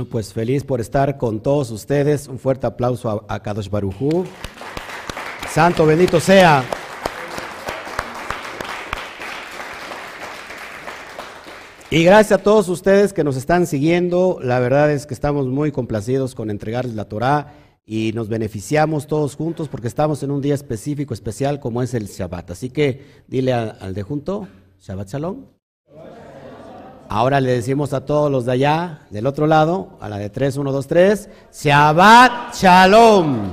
Bueno, pues feliz por estar con todos ustedes. Un fuerte aplauso a, a Kadosh Barujú. Santo bendito sea. Y gracias a todos ustedes que nos están siguiendo. La verdad es que estamos muy complacidos con entregarles la Torah y nos beneficiamos todos juntos porque estamos en un día específico, especial como es el Shabbat. Así que dile al de junto, Shabbat Shalom. Ahora le decimos a todos los de allá, del otro lado, a la de 3, 1, 2, 3, Shabbat Shalom.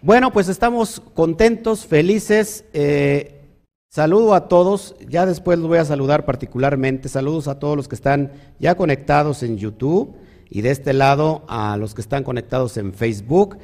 Bueno, pues estamos contentos, felices. Eh, saludo a todos, ya después los voy a saludar particularmente. Saludos a todos los que están ya conectados en YouTube y de este lado a los que están conectados en Facebook.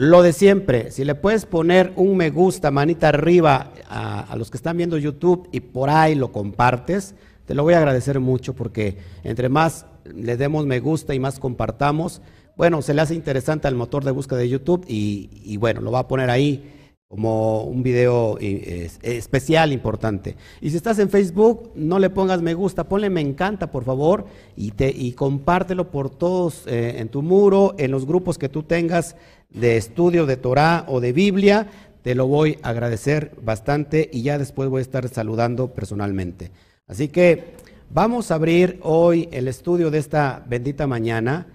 Lo de siempre, si le puedes poner un me gusta, manita arriba a, los que están viendo YouTube y por ahí lo compartes, te lo voy a agradecer mucho porque entre más le demos me gusta y más compartamos, bueno, se le hace interesante al motor de búsqueda de YouTube y, y bueno, lo va a poner ahí como un video eh, especial importante. Y si estás en Facebook, no le pongas me gusta, ponle me encanta, por favor, y, te, y compártelo por todos eh, en tu muro, en los grupos que tú tengas de estudio de Torah o de Biblia. Te lo voy a agradecer bastante y ya después voy a estar saludando personalmente. Así que vamos a abrir hoy el estudio de esta bendita mañana.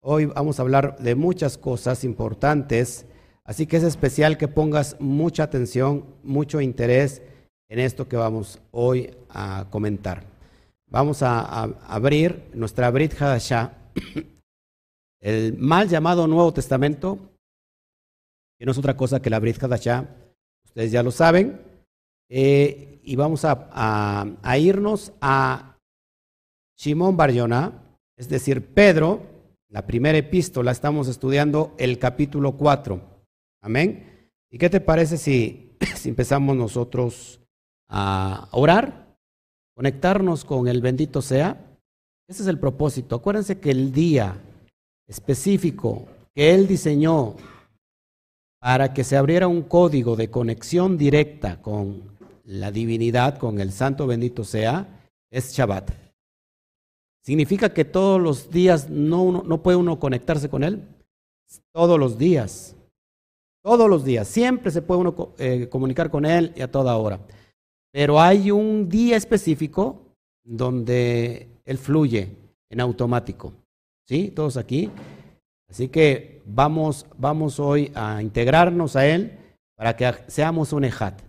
Hoy vamos a hablar de muchas cosas importantes. Así que es especial que pongas mucha atención, mucho interés en esto que vamos hoy a comentar. Vamos a, abrir nuestra Brit Hadashah, el mal llamado Nuevo Testamento, que no es otra cosa que la Brit Hadashah, ustedes ya lo saben, eh, y vamos a, a, a, irnos a Shimon Bar es decir, Pedro, la primera epístola, estamos estudiando el capítulo 4. Amén. ¿Y qué te parece si, si empezamos nosotros a orar? Conectarnos con el bendito sea. Ese es el propósito. Acuérdense que el día específico que Él diseñó para que se abriera un código de conexión directa con la divinidad, con el santo bendito sea, es Shabbat. ¿Significa que todos los días no, no puede uno conectarse con Él? Todos los días. Todos los días, siempre se puede uno eh, comunicar con Él y a toda hora. Pero hay un día específico donde Él fluye en automático. ¿Sí? Todos aquí. Así que vamos, vamos hoy a integrarnos a Él para que seamos un ejat.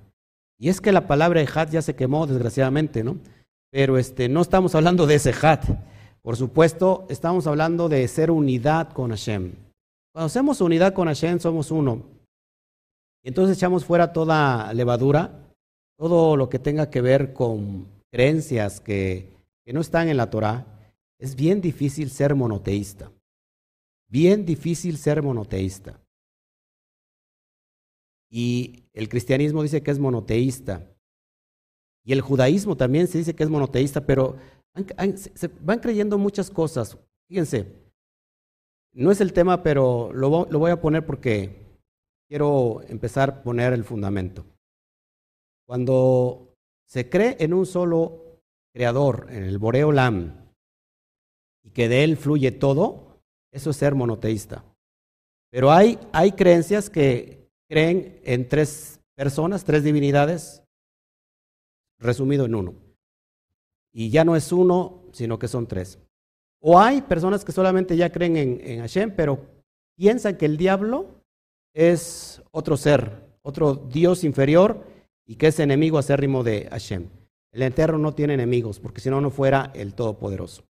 Y es que la palabra ejat ya se quemó, desgraciadamente, ¿no? Pero este, no estamos hablando de ese ejat. Por supuesto, estamos hablando de ser unidad con Hashem. Cuando hacemos unidad con Hashem, somos uno. Entonces echamos fuera toda levadura, todo lo que tenga que ver con creencias que, que no están en la Torah. Es bien difícil ser monoteísta. Bien difícil ser monoteísta. Y el cristianismo dice que es monoteísta. Y el judaísmo también se dice que es monoteísta, pero se van creyendo muchas cosas. Fíjense, no es el tema, pero lo, voy a poner porque quiero empezar a poner el fundamento. Cuando se cree en un solo creador, en el Boreo Lam, y que de él fluye todo, eso es ser monoteísta. Pero hay, hay creencias que creen en tres personas, tres divinidades, resumido en uno. Y ya no es uno, sino que son tres. O hay personas que solamente ya creen en, en Hashem, pero piensan que el diablo es otro ser, otro Dios inferior y que es enemigo acérrimo de Hashem. El Eterno no tiene enemigos, porque si no, no fuera el Todopoderoso.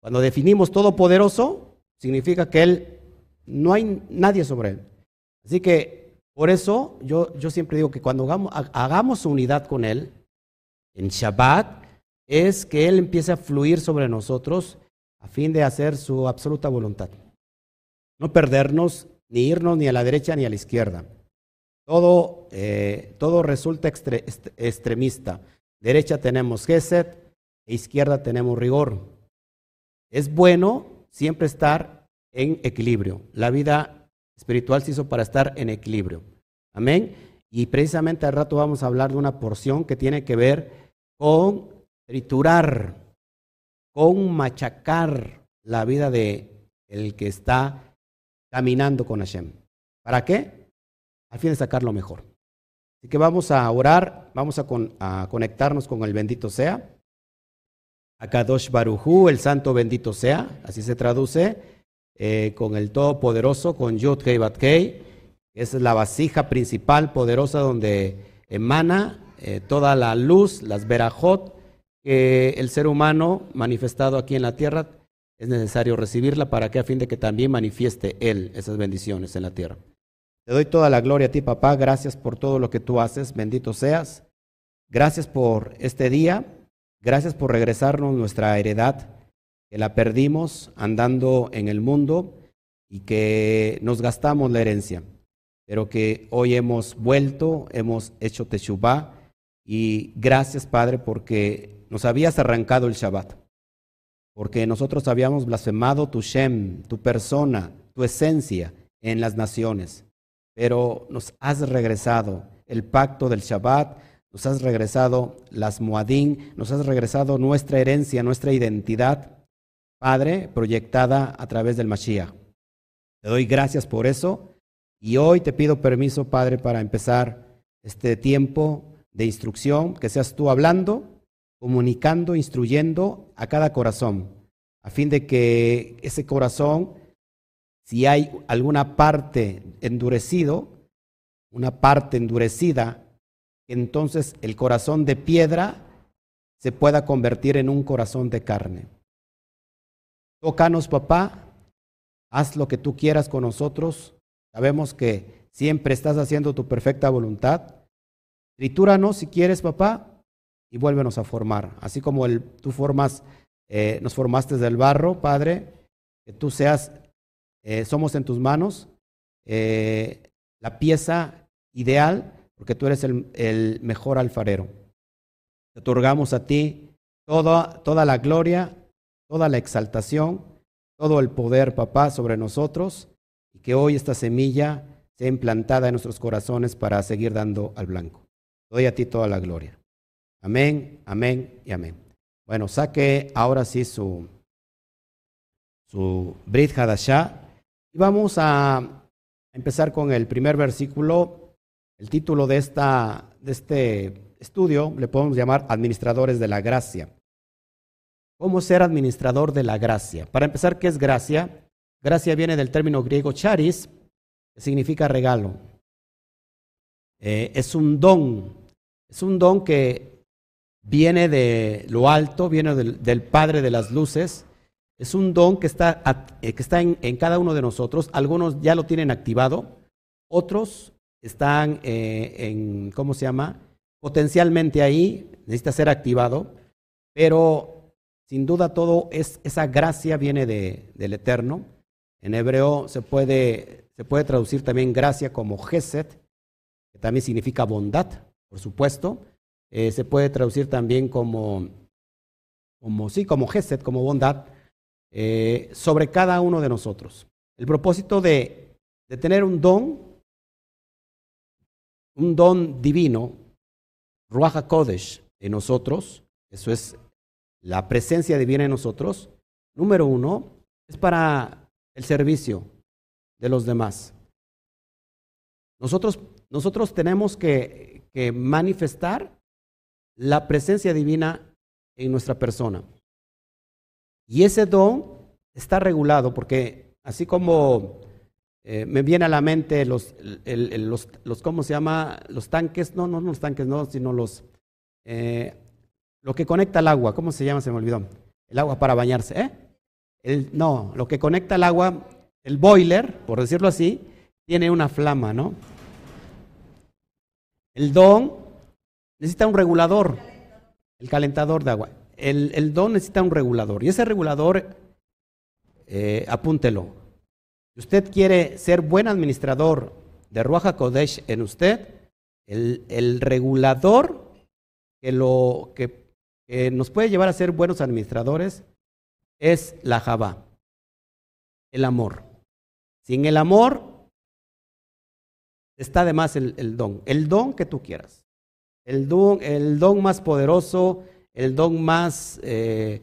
Cuando definimos Todopoderoso, significa que Él no hay nadie sobre Él. Así que por eso yo, yo siempre digo que cuando hagamos, hagamos unidad con Él, en Shabbat, es que Él empiece a fluir sobre nosotros a fin de hacer su absoluta voluntad. No perdernos ni irnos ni a la derecha ni a la izquierda. Todo, eh, todo resulta extre, extremista. Derecha tenemos Geset e izquierda tenemos rigor. Es bueno siempre estar en equilibrio. La vida espiritual se hizo para estar en equilibrio. Amén. Y precisamente al rato vamos a hablar de una porción que tiene que ver con triturar, con machacar la vida de el que está caminando con Hashem. ¿Para qué? Al fin de sacar lo mejor. Así que vamos a orar, vamos a, a conectarnos con el bendito sea. Akadosh Barujú, el santo bendito sea, así se traduce, eh, con el Todopoderoso, con Yud Kei Bat es la vasija principal, poderosa, donde emana eh, toda la luz, las verajot, que el ser humano manifestado aquí en la tierra es necesario recibirla para que a fin de que también manifieste Él esas bendiciones en la tierra. Te doy toda la gloria a ti, papá. Gracias por todo lo que tú haces. Bendito seas. Gracias por este día. Gracias por regresarnos nuestra heredad, que la perdimos andando en el mundo y que nos gastamos la herencia, pero que hoy hemos vuelto, hemos hecho Teshuvah y gracias Padre porque nos habías arrancado el Shabbat, porque nosotros habíamos blasfemado tu Shem, tu persona, tu esencia en las naciones, pero nos has regresado el pacto del Shabbat, nos has regresado las Moadín, nos has regresado nuestra herencia, nuestra identidad, Padre, proyectada a través del Mashiach. Te doy gracias por eso y hoy te pido permiso, Padre, para empezar este tiempo de instrucción, que seas tú hablando, comunicando, instruyendo a cada corazón, a fin de que ese corazón, si hay alguna parte endurecido, una parte endurecida, entonces el corazón de piedra se pueda convertir en un corazón de carne. Tócanos, papá, haz lo que tú quieras con nosotros. Sabemos que siempre estás haciendo tu perfecta voluntad. Tritúranos si quieres, papá, y vuélvenos a formar. Así como el, tú formas, eh, nos formaste del barro, Padre, que tú seas, eh, somos en tus manos, eh, la pieza ideal porque tú eres el, mejor alfarero. Te otorgamos a ti toda, toda la gloria, toda la exaltación, todo el poder, papá, sobre nosotros, y que hoy esta semilla sea implantada en nuestros corazones para seguir dando al blanco. Doy a ti toda la gloria. Amén, amén y amén. Bueno, saque ahora sí su, su Brit Hadashah y vamos a empezar con el primer versículo el título de, esta, de este estudio le podemos llamar Administradores de la Gracia. ¿Cómo ser administrador de la gracia? Para empezar, ¿qué es gracia? Gracia viene del término griego charis, que significa regalo. Eh, es un don, es un don que viene de lo alto, viene del, Padre de las Luces. Es un don que está, eh, que está en, en cada uno de nosotros. Algunos ya lo tienen activado, otros están eh, en, ¿cómo se llama? Potencialmente ahí, necesita ser activado, pero sin duda todo es, esa gracia viene de, del Eterno. En hebreo se puede, se puede traducir también gracia como Geset, que también significa bondad, por supuesto. Eh, se puede traducir también como, como sí, como Geset, como bondad, eh, sobre cada uno de nosotros. El propósito de, de tener un don un don divino, Ruach Kodesh, en nosotros, eso es la presencia divina en nosotros, número uno, es para el servicio de los demás. Nosotros, nosotros tenemos que, que manifestar la presencia divina en nuestra persona. Y ese don está regulado porque así como eh, me viene a la mente los, los, los, ¿cómo se llama? Los tanques, no, no los tanques, no, sino los, eh, lo que conecta el agua, ¿cómo se llama? Se me olvidó. El agua para bañarse, ¿eh? El, no, lo que conecta el agua, el boiler, por decirlo así, tiene una flama, ¿no? El don necesita un regulador, el calentador de agua. El, el don necesita un regulador y ese regulador, eh, apúntelo, si usted quiere ser buen administrador de Ruaja Kodesh en usted, el, regulador que, lo, que, nos puede llevar a ser buenos administradores es la Java, el amor. Sin el amor, está de más el, don, el don que tú quieras. El don, el don más poderoso, el don más, eh,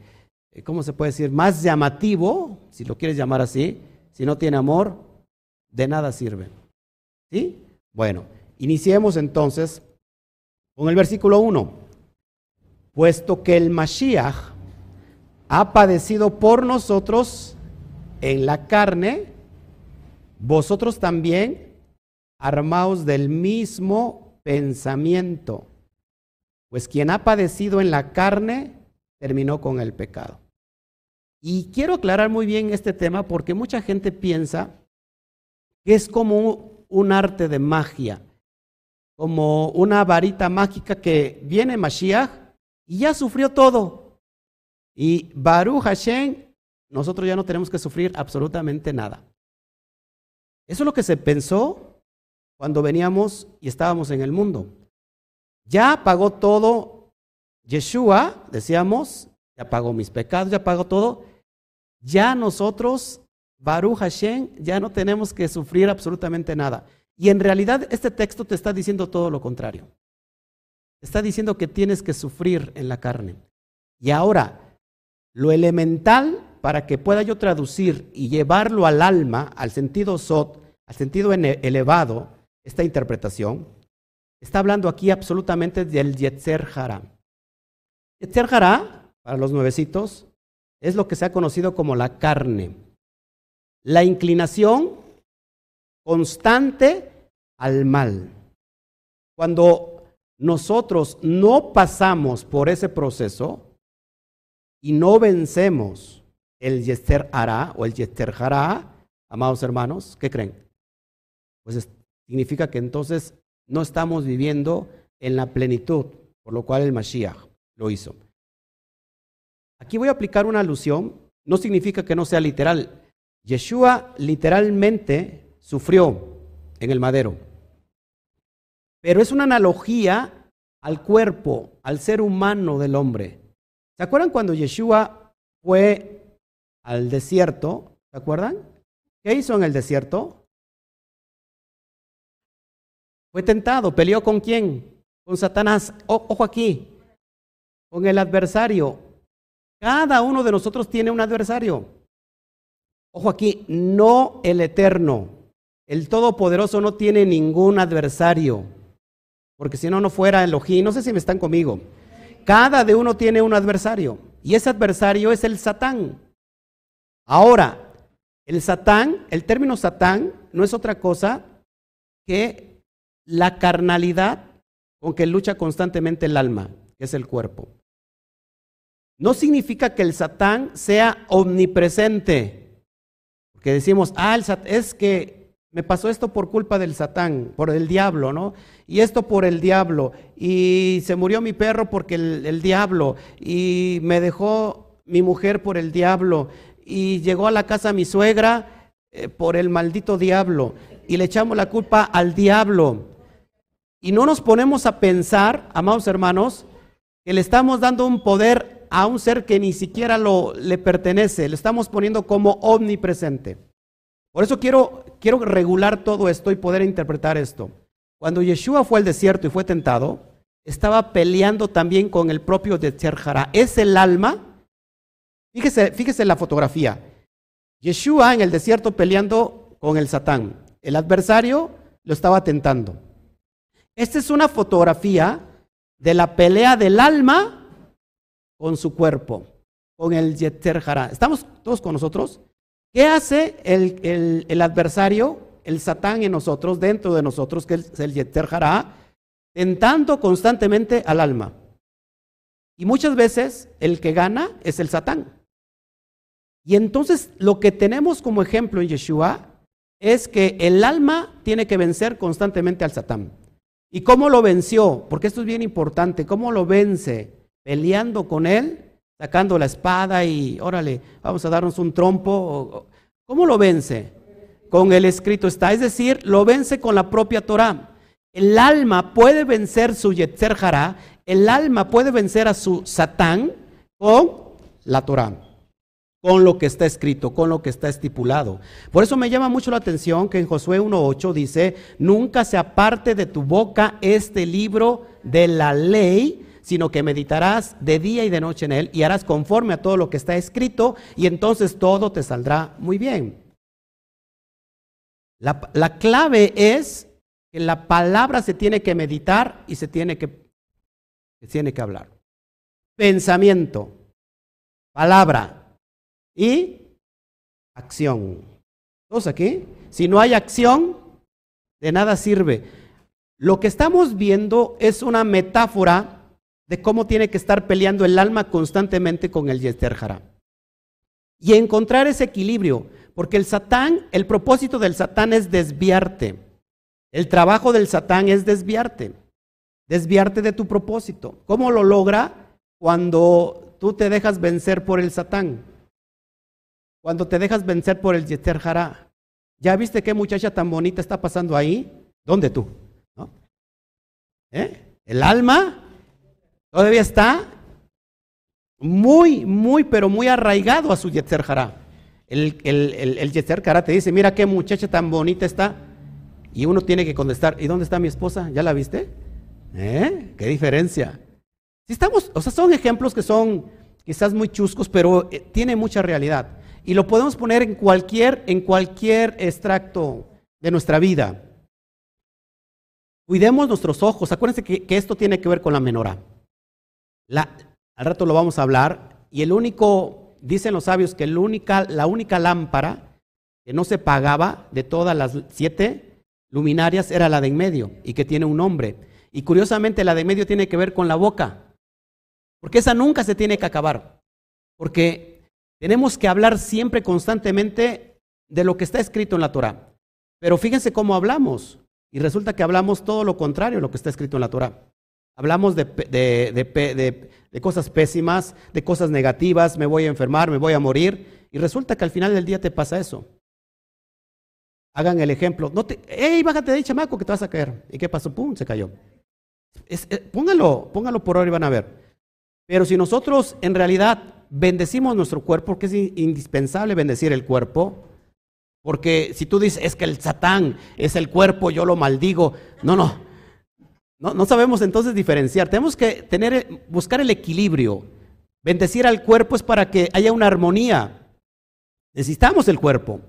¿cómo se puede decir? Más llamativo, si lo quieres llamar así, si no tiene amor, de nada sirve. ¿Sí? Bueno, iniciemos entonces con el versículo 1. Puesto que el Mashiach ha padecido por nosotros en la carne, vosotros también armaos del mismo pensamiento, pues quien ha padecido en la carne terminó con el pecado. Y quiero aclarar muy bien este tema porque mucha gente piensa que es como un arte de magia, como una varita mágica que viene Mashiach y ya sufrió todo. Y Baruch Hashem, nosotros ya no tenemos que sufrir absolutamente nada. Eso es lo que se pensó cuando veníamos y estábamos en el mundo. Ya pagó todo Yeshua, decíamos, ya pagó mis pecados, ya pagó todo. Ya nosotros Baruch Hashem, ya no tenemos que sufrir absolutamente nada. Y en realidad este texto te está diciendo todo lo contrario. está diciendo que tienes que sufrir en la carne. Y ahora, lo elemental para que pueda yo traducir y llevarlo al alma, al sentido sot, al sentido elevado, esta interpretación, está hablando aquí absolutamente del Yetzer Hara. Yetzer Hara, para los nuevecitos, es lo que se ha conocido como la carne la inclinación constante al mal. Cuando nosotros no pasamos por ese proceso y no vencemos el Yester Hará o el Yester Hará, amados hermanos, ¿qué creen? Pues significa que entonces no estamos viviendo en la plenitud, por lo cual el Mashiach lo hizo. Aquí voy a aplicar una alusión, no significa que no sea literal, Yeshua literalmente sufrió en el madero, pero es una analogía al cuerpo, al ser humano del hombre. ¿Se acuerdan cuando Yeshua fue al desierto? ¿Se acuerdan? ¿Qué hizo en el desierto? Fue tentado, peleó con quién? Con Satanás. ojo aquí, con el adversario. Cada uno de nosotros tiene un adversario. Ojo aquí, no el eterno. El Todopoderoso no tiene ningún adversario. Porque si no, no fuera Elohim. No sé si me están conmigo. Cada de uno tiene un adversario. Y ese adversario es el Satán. Ahora, el Satán, el término Satán no es otra cosa que la carnalidad con que lucha constantemente el alma, que es el cuerpo. No significa que el Satán sea omnipresente. Que decimos, ah, es que me pasó esto por culpa del Satán, por el diablo, ¿no? Y esto por el diablo. Y se murió mi perro porque el, diablo. Y me dejó mi mujer por el diablo. Y llegó a la casa mi suegra eh, por el maldito diablo. Y le echamos la culpa al diablo. Y no nos ponemos a pensar, amados hermanos, que le estamos dando un poder a un ser que ni siquiera lo, le pertenece, le estamos poniendo como omnipresente. Por eso quiero, quiero regular todo esto y poder interpretar esto. Cuando Yeshua fue al desierto y fue tentado, estaba peleando también con el propio Jara. Es el alma. Fíjese, fíjese la fotografía. Yeshua en el desierto peleando con el Satán. El adversario lo estaba tentando. Esta es una fotografía de la pelea del alma con su cuerpo, con el Yeter Hará. ¿Estamos todos con nosotros? ¿Qué hace el, el, adversario, el Satán en nosotros, dentro de nosotros, que es el Yeter Hará, tentando constantemente al alma? Y muchas veces el que gana es el Satán. Y entonces lo que tenemos como ejemplo en Yeshua es que el alma tiene que vencer constantemente al Satán. ¿Y cómo lo venció? Porque esto es bien importante. ¿Cómo lo vence? Peleando con él, sacando la espada y órale, vamos a darnos un trompo. ¿Cómo lo vence? Con el escrito está, es decir, lo vence con la propia Torah. El alma puede vencer su Yetzer Hará, el alma puede vencer a su Satán con la Torah. con lo que está escrito, con lo que está estipulado. Por eso me llama mucho la atención que en Josué 1.8 dice, nunca se aparte de tu boca este libro de la ley, sino que meditarás de día y de noche en él y harás conforme a todo lo que está escrito y entonces todo te saldrá muy bien. La, la clave es que la palabra se tiene que meditar y se tiene que, se tiene que hablar. Pensamiento, palabra, y acción. Todos aquí. Si no hay acción, de nada sirve. Lo que estamos viendo es una metáfora de cómo tiene que estar peleando el alma constantemente con el Yester Y encontrar ese equilibrio, porque el Satán, el propósito del Satán es desviarte. El trabajo del Satán es desviarte. Desviarte de tu propósito. ¿Cómo lo logra? Cuando tú te dejas vencer por el Satán. Cuando te dejas vencer por el Yeter Jara, ¿ya viste qué muchacha tan bonita está pasando ahí? ¿Dónde tú? ¿Eh? El alma todavía está muy, muy, pero muy arraigado a su Yetzer Jara. El, el, el, Yetzer te dice, mira qué muchacha tan bonita está. Y uno tiene que contestar, ¿y dónde está mi esposa? ¿Ya la viste? ¿Eh? ¿Qué diferencia? Si estamos, o sea, son ejemplos que son quizás muy chuscos, pero eh, tiene mucha realidad. Y lo podemos poner en cualquier, en cualquier extracto de nuestra vida. Cuidemos nuestros ojos. Acuérdense que, esto tiene que ver con la menorá. La, al rato lo vamos a hablar. Y el único, dicen los sabios, que única, la única lámpara que no se pagaba de todas las siete luminarias era la de en medio y que tiene un nombre. Y curiosamente la de en medio tiene que ver con la boca. Porque esa nunca se tiene que acabar. Porque tenemos que hablar siempre constantemente de lo que está escrito en la Torah. Pero fíjense cómo hablamos. Y resulta que hablamos todo lo contrario de lo que está escrito en la Torah. Hablamos de, de, cosas pésimas, de cosas negativas, me voy a enfermar, me voy a morir. Y resulta que al final del día te pasa eso. Hagan el ejemplo. No te, ¡Ey, bájate de ahí, chamaco, que te vas a caer! ¿Y qué pasó? ¡Pum! Se cayó. Eh, póngalo, póngalo por ahora y van a ver. Pero si nosotros en realidad bendecimos nuestro cuerpo, porque es indispensable bendecir el cuerpo. Porque si tú dices, es que el Satán es el cuerpo, yo lo maldigo. No, no. No, no sabemos entonces diferenciar. Tenemos que tener, buscar el equilibrio. Bendecir al cuerpo es para que haya una armonía. Necesitamos el cuerpo,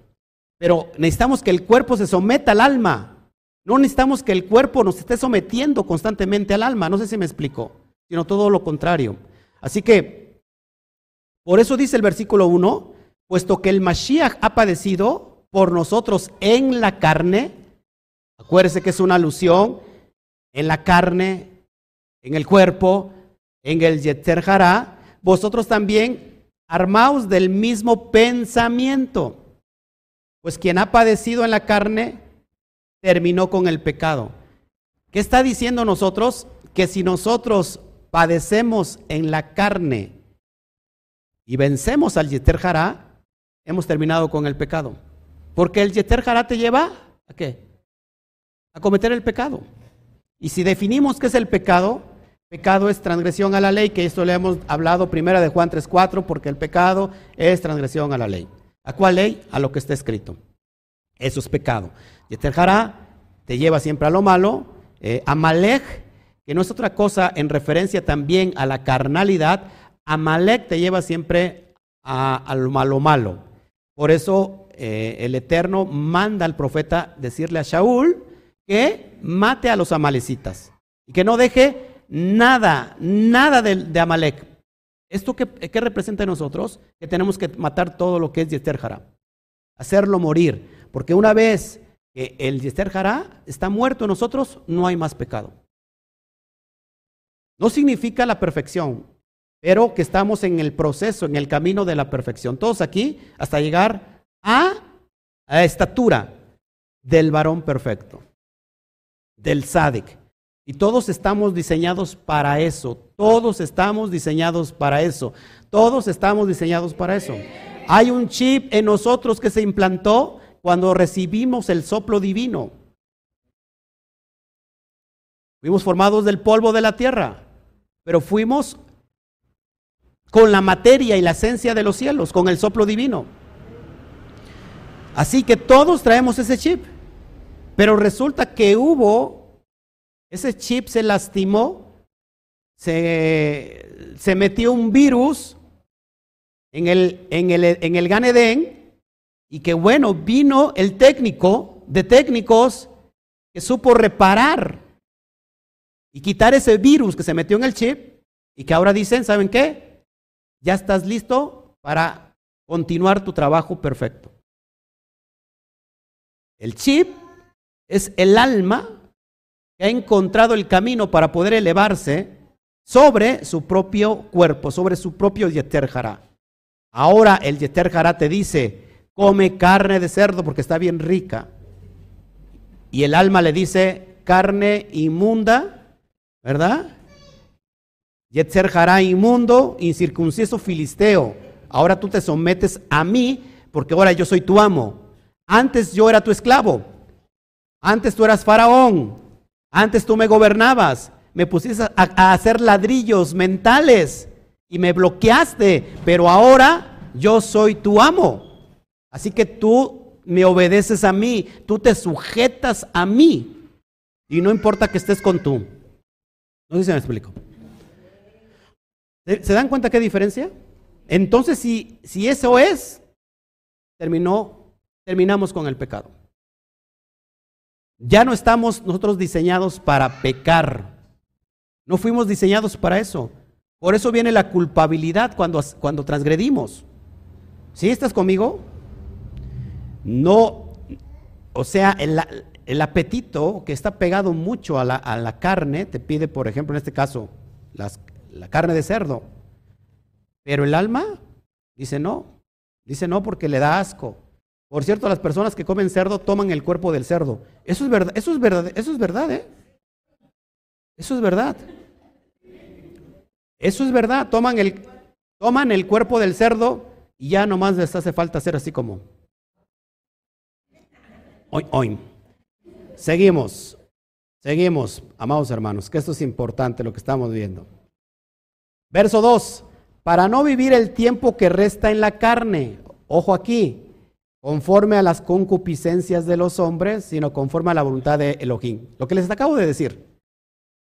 pero necesitamos que el cuerpo se someta al alma. No necesitamos que el cuerpo nos esté sometiendo constantemente al alma. No sé si me explico, sino todo lo contrario. Así que por eso dice el versículo 1, puesto que el Mashiach ha padecido por nosotros en la carne, acuérdese que es una alusión, en la carne, en el cuerpo, en el Yetzer Hará, vosotros también armaos del mismo pensamiento. Pues quien ha padecido en la carne terminó con el pecado. ¿Qué está diciendo nosotros? Que si nosotros padecemos en la carne, y vencemos al Yeter Hará, hemos terminado con el pecado. Porque el Yeter Hará te lleva a qué? A cometer el pecado. Y si definimos qué es el pecado, pecado es transgresión a la ley, que esto le hemos hablado primera de Juan 3.4, porque el pecado es transgresión a la ley. ¿A cuál ley? A lo que está escrito. Eso es pecado. Yeter Hará te lleva siempre a lo malo. Eh, Amalek, que no es otra cosa en referencia también a la carnalidad, Amalek te lleva siempre a, lo malo malo. Por eso eh, el Eterno manda al profeta decirle a Shaul que mate a los amalecitas y que no deje nada, nada de, Amalek. ¿Esto qué, representa en nosotros? Que tenemos que matar todo lo que es Yester Jara. Hacerlo morir. Porque una vez que el Yester Jara está muerto en nosotros, no hay más pecado. No significa la perfección pero que estamos en el proceso, en el camino de la perfección. Todos aquí hasta llegar a, la estatura del varón perfecto, del sádic. Y todos estamos diseñados para eso. Todos estamos diseñados para eso. Todos estamos diseñados para eso. Hay un chip en nosotros que se implantó cuando recibimos el soplo divino. Fuimos formados del polvo de la tierra, pero fuimos con la materia y la esencia de los cielos, con el soplo divino. Así que todos traemos ese chip. Pero resulta que hubo, ese chip se lastimó, se, se metió un virus en el, en el, en el Gan y que bueno, vino el técnico de técnicos que supo reparar y quitar ese virus que se metió en el chip y que ahora dicen, ¿saben qué? Ya estás listo para continuar tu trabajo perfecto. El chip es el alma que ha encontrado el camino para poder elevarse sobre su propio cuerpo, sobre su propio Yeter Ahora el Yeter te dice, come carne de cerdo porque está bien rica. Y el alma le dice, carne inmunda, ¿verdad? Yetzer inmundo, incircunciso filisteo. Ahora tú te sometes a mí porque ahora yo soy tu amo. Antes yo era tu esclavo. Antes tú eras faraón. Antes tú me gobernabas. Me pusiste a, hacer ladrillos mentales y me bloqueaste. Pero ahora yo soy tu amo. Así que tú me obedeces a mí. Tú te sujetas a mí. Y no importa que estés con tú. No sé si me explico. ¿Se dan cuenta qué diferencia? Entonces, si, si eso es, terminó terminamos con el pecado. Ya no estamos nosotros diseñados para pecar. No fuimos diseñados para eso. Por eso viene la culpabilidad cuando, cuando transgredimos. ¿Sí estás conmigo? No, o sea, el, apetito que está pegado mucho a la, carne, te pide, por ejemplo, en este caso, la carne de cerdo. Pero el alma dice no, dice no porque le da asco. Por cierto, las personas que comen cerdo toman el cuerpo del cerdo. Eso es verdad, eso es verdad, eso es verdad, ¿eh? Eso es verdad. Eso es verdad, toman el, toman el cuerpo del cerdo y ya nomás les hace falta hacer así como. Hoy, hoy. Seguimos, seguimos, amados hermanos, que esto es importante lo que estamos viendo. Verso 2, para no vivir el tiempo que resta en la carne, ojo aquí, conforme a las concupiscencias de los hombres, sino conforme a la voluntad de Elohim. Lo que les acabo de decir.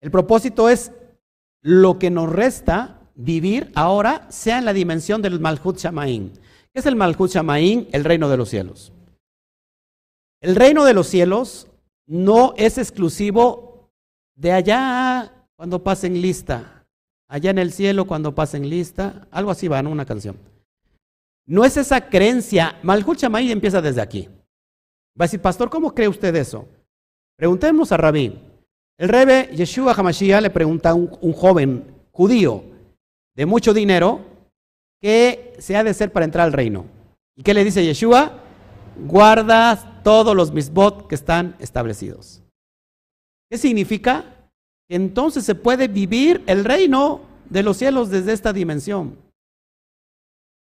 El propósito es lo que nos resta vivir ahora sea en la dimensión del Malhut Shamaim. ¿Qué es el Malhut Shamaim? El reino de los cielos. El reino de los cielos no es exclusivo de allá cuando pasen lista, allá en el cielo cuando pasen lista, algo así va, ¿no? Una canción. No es esa creencia. Malhut Shamay empieza desde aquí. Va a decir, pastor, ¿cómo cree usted eso? Preguntemos a Rabí. El rebe Yeshua Hamashiach le pregunta a un, joven judío de mucho dinero qué se ha de hacer para entrar al reino. ¿Y qué le dice Yeshua? Guarda todos los misbot que están establecidos. ¿Qué significa? Entonces se puede vivir el reino de los cielos desde esta dimensión.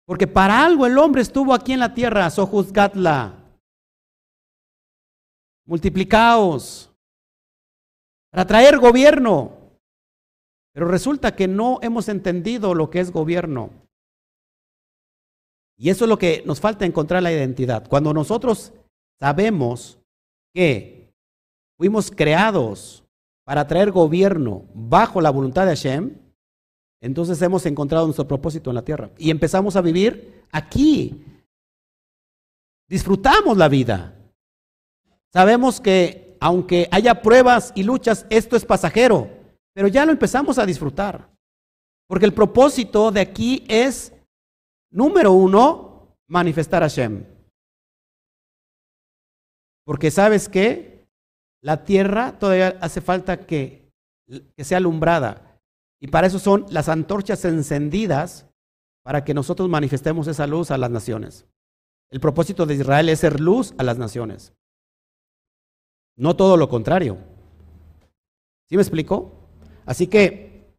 Porque para algo el hombre estuvo aquí en la tierra, sojuzgatla. Multiplicaos. Para traer gobierno. Pero resulta que no hemos entendido lo que es gobierno. Y eso es lo que nos falta encontrar la identidad. Cuando nosotros sabemos que fuimos creados para traer gobierno bajo la voluntad de Hashem, entonces hemos encontrado nuestro propósito en la tierra y empezamos a vivir aquí. Disfrutamos la vida. Sabemos que aunque haya pruebas y luchas, esto es pasajero, pero ya lo empezamos a disfrutar. Porque el propósito de aquí es, número uno, manifestar a Hashem. Porque sabes que la tierra todavía hace falta que, que sea alumbrada. Y para eso son las antorchas encendidas para que nosotros manifestemos esa luz a las naciones. El propósito de Israel es ser luz a las naciones. No todo lo contrario. ¿Sí me explico? Así que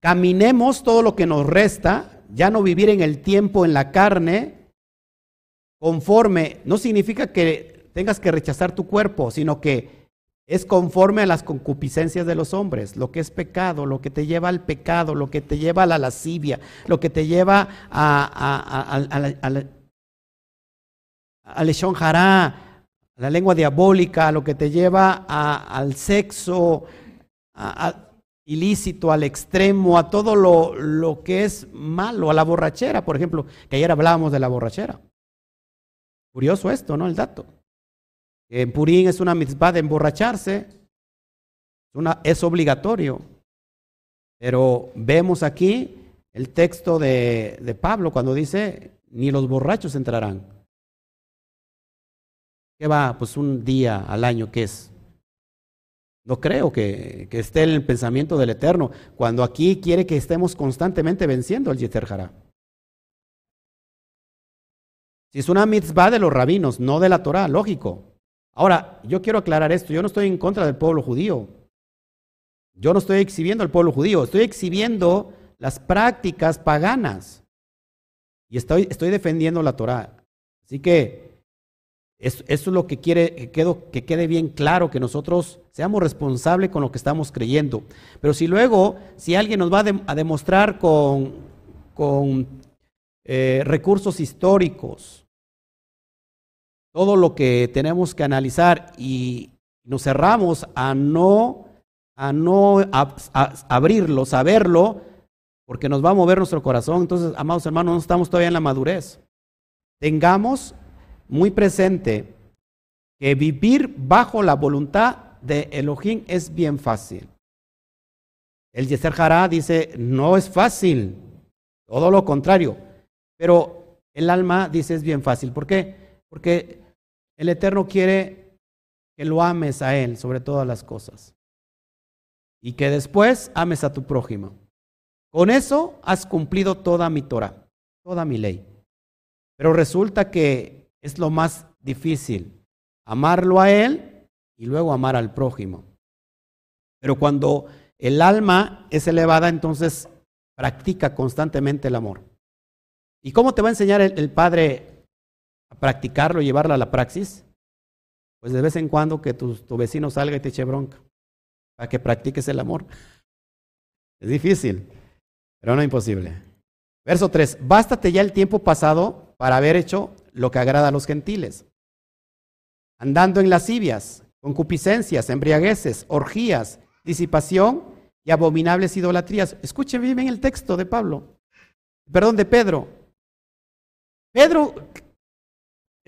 caminemos todo lo que nos resta, ya no vivir en el tiempo, en la carne, conforme, no significa que tengas que rechazar tu cuerpo, sino que es conforme a las concupiscencias de los hombres, lo que es pecado, lo que te lleva al pecado, lo que te lleva a la lascivia, lo que te lleva a, a, a, la lengua diabólica, lo que te lleva al sexo ilícito, al extremo, a todo lo, lo que es malo, a la borrachera, por ejemplo, que ayer hablábamos de la borrachera. Curioso esto, ¿no? El dato. En Purín es una mitzvah de emborracharse, es obligatorio. Pero vemos aquí el texto de, Pablo cuando dice, ni los borrachos entrarán. ¿Qué va? Pues un día al año, ¿qué es? No creo que, que, esté en el pensamiento del Eterno, cuando aquí quiere que estemos constantemente venciendo al Yeter Si es una mitzvah de los rabinos, no de la Torah, lógico. Ahora, yo quiero aclarar esto, yo no estoy en contra del pueblo judío. Yo no estoy exhibiendo al pueblo judío, estoy exhibiendo las prácticas paganas. Y estoy, estoy defendiendo la Torah. Así que eso, es lo que quiere que, que quede bien claro, que nosotros seamos responsables con lo que estamos creyendo. Pero si luego, si alguien nos va a, demostrar con, con eh, recursos históricos, todo lo que tenemos que analizar y nos cerramos a no, a no abrirlo, saberlo, porque nos va a mover nuestro corazón. Entonces, amados hermanos, no estamos todavía en la madurez. Tengamos muy presente que vivir bajo la voluntad de Elohim es bien fácil. El Yeser Hará dice, no es fácil, todo lo contrario. Pero el alma dice es bien fácil. ¿Por qué? Porque el Eterno quiere que lo ames a Él sobre todas las cosas. Y que después ames a tu prójimo. Con eso has cumplido toda mi Torah, toda mi ley. Pero resulta que es lo más difícil, amarlo a Él y luego amar al prójimo. Pero cuando el alma es elevada, entonces practica constantemente el amor. ¿Y cómo te va a enseñar el, el Padre a practicarlo, llevarlo a la praxis, pues de vez en cuando que tu, tu vecino salga y te eche bronca, para que practiques el amor. Es difícil, pero no imposible. Verso 3, bástate ya el tiempo pasado para haber hecho lo que agrada a los gentiles, andando en lascivias, concupiscencias, embriagueces, orgías, disipación y abominables idolatrías. Escuchen bien el texto de Pablo, perdón, de Pedro. Pedro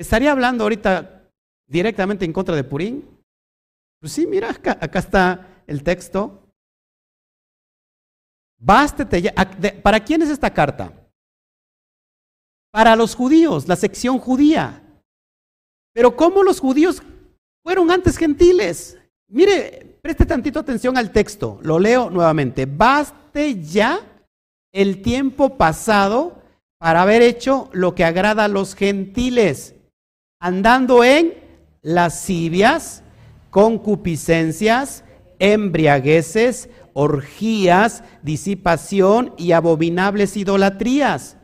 ¿Estaría hablando ahorita directamente en contra de Purín? Pues sí, mira, acá, está el texto. Bástete ya. ¿Para quién es esta carta? Para los judíos, la sección judía. Pero ¿cómo los judíos fueron antes gentiles? Mire, preste tantito atención al texto. Lo leo nuevamente. Baste ya el tiempo pasado para haber hecho lo que agrada a los gentiles andando en lascivias, concupiscencias, embriagueces, orgías, disipación y abominables idolatrías.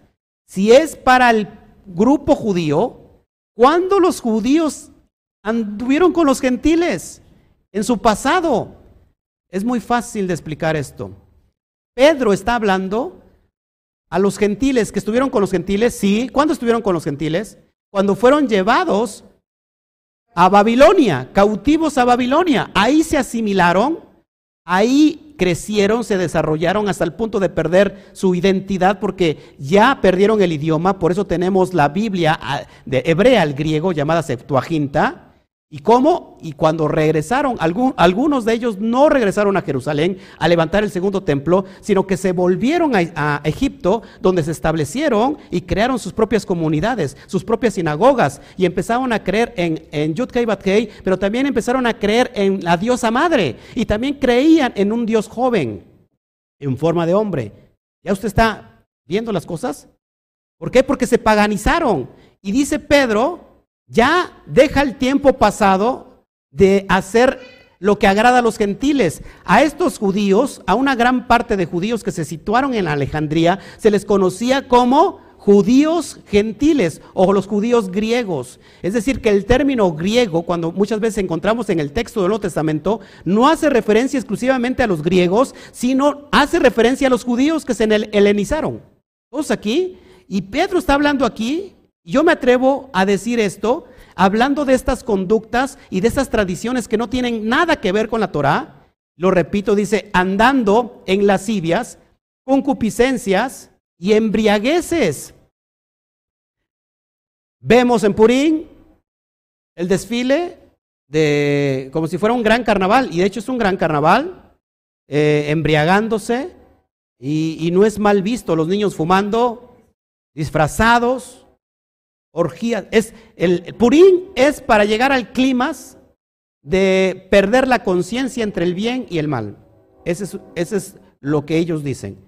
Si es para el grupo judío, ¿cuándo los judíos anduvieron con los gentiles? En su pasado. Es muy fácil de explicar esto. Pedro está hablando a los gentiles que estuvieron con los gentiles, sí. ¿Cuándo estuvieron con los gentiles? Cuando fueron llevados a Babilonia, cautivos a Babilonia. Ahí se asimilaron, ahí crecieron, se desarrollaron hasta el punto de perder su identidad porque ya perdieron el idioma, por eso tenemos la Biblia ah, de hebrea al griego llamada Septuaginta, ¿Y cómo? Y cuando regresaron, algunos de ellos no regresaron a Jerusalén a levantar el segundo templo, sino que se volvieron a, Egipto, donde se establecieron y crearon sus propias comunidades, sus propias sinagogas, y empezaron a creer en, en Yudkei Batkei, pero también empezaron a creer en la diosa madre, y también creían en un dios joven, en forma de hombre. ¿Ya usted está viendo las cosas? ¿Por qué? Porque se paganizaron. Y dice Pedro, ya deja el tiempo pasado de hacer lo que agrada a los gentiles. A estos judíos, a una gran parte de judíos que se situaron en Alejandría, se les conocía como judíos gentiles o los judíos griegos. Es decir, que el término griego, cuando muchas veces encontramos en el texto del Nuevo Testamento, no hace referencia exclusivamente a los griegos, sino hace referencia a los judíos que se helenizaron. Todos aquí. Y Pedro está hablando aquí, yo me atrevo a decir esto, hablando de estas conductas y de estas tradiciones que no tienen nada que ver con la Torah. Lo repito, dice, andando en lascivias, concupiscencias y embriagueces. Vemos en Purín el desfile de como si fuera un gran carnaval, y de hecho es un gran carnaval, eh, embriagándose, y, no es mal visto, los niños fumando, disfrazados, orgías. Es, el, Purín es para llegar al clima de perder la conciencia entre el bien y el mal. Ese es, ese es lo que ellos dicen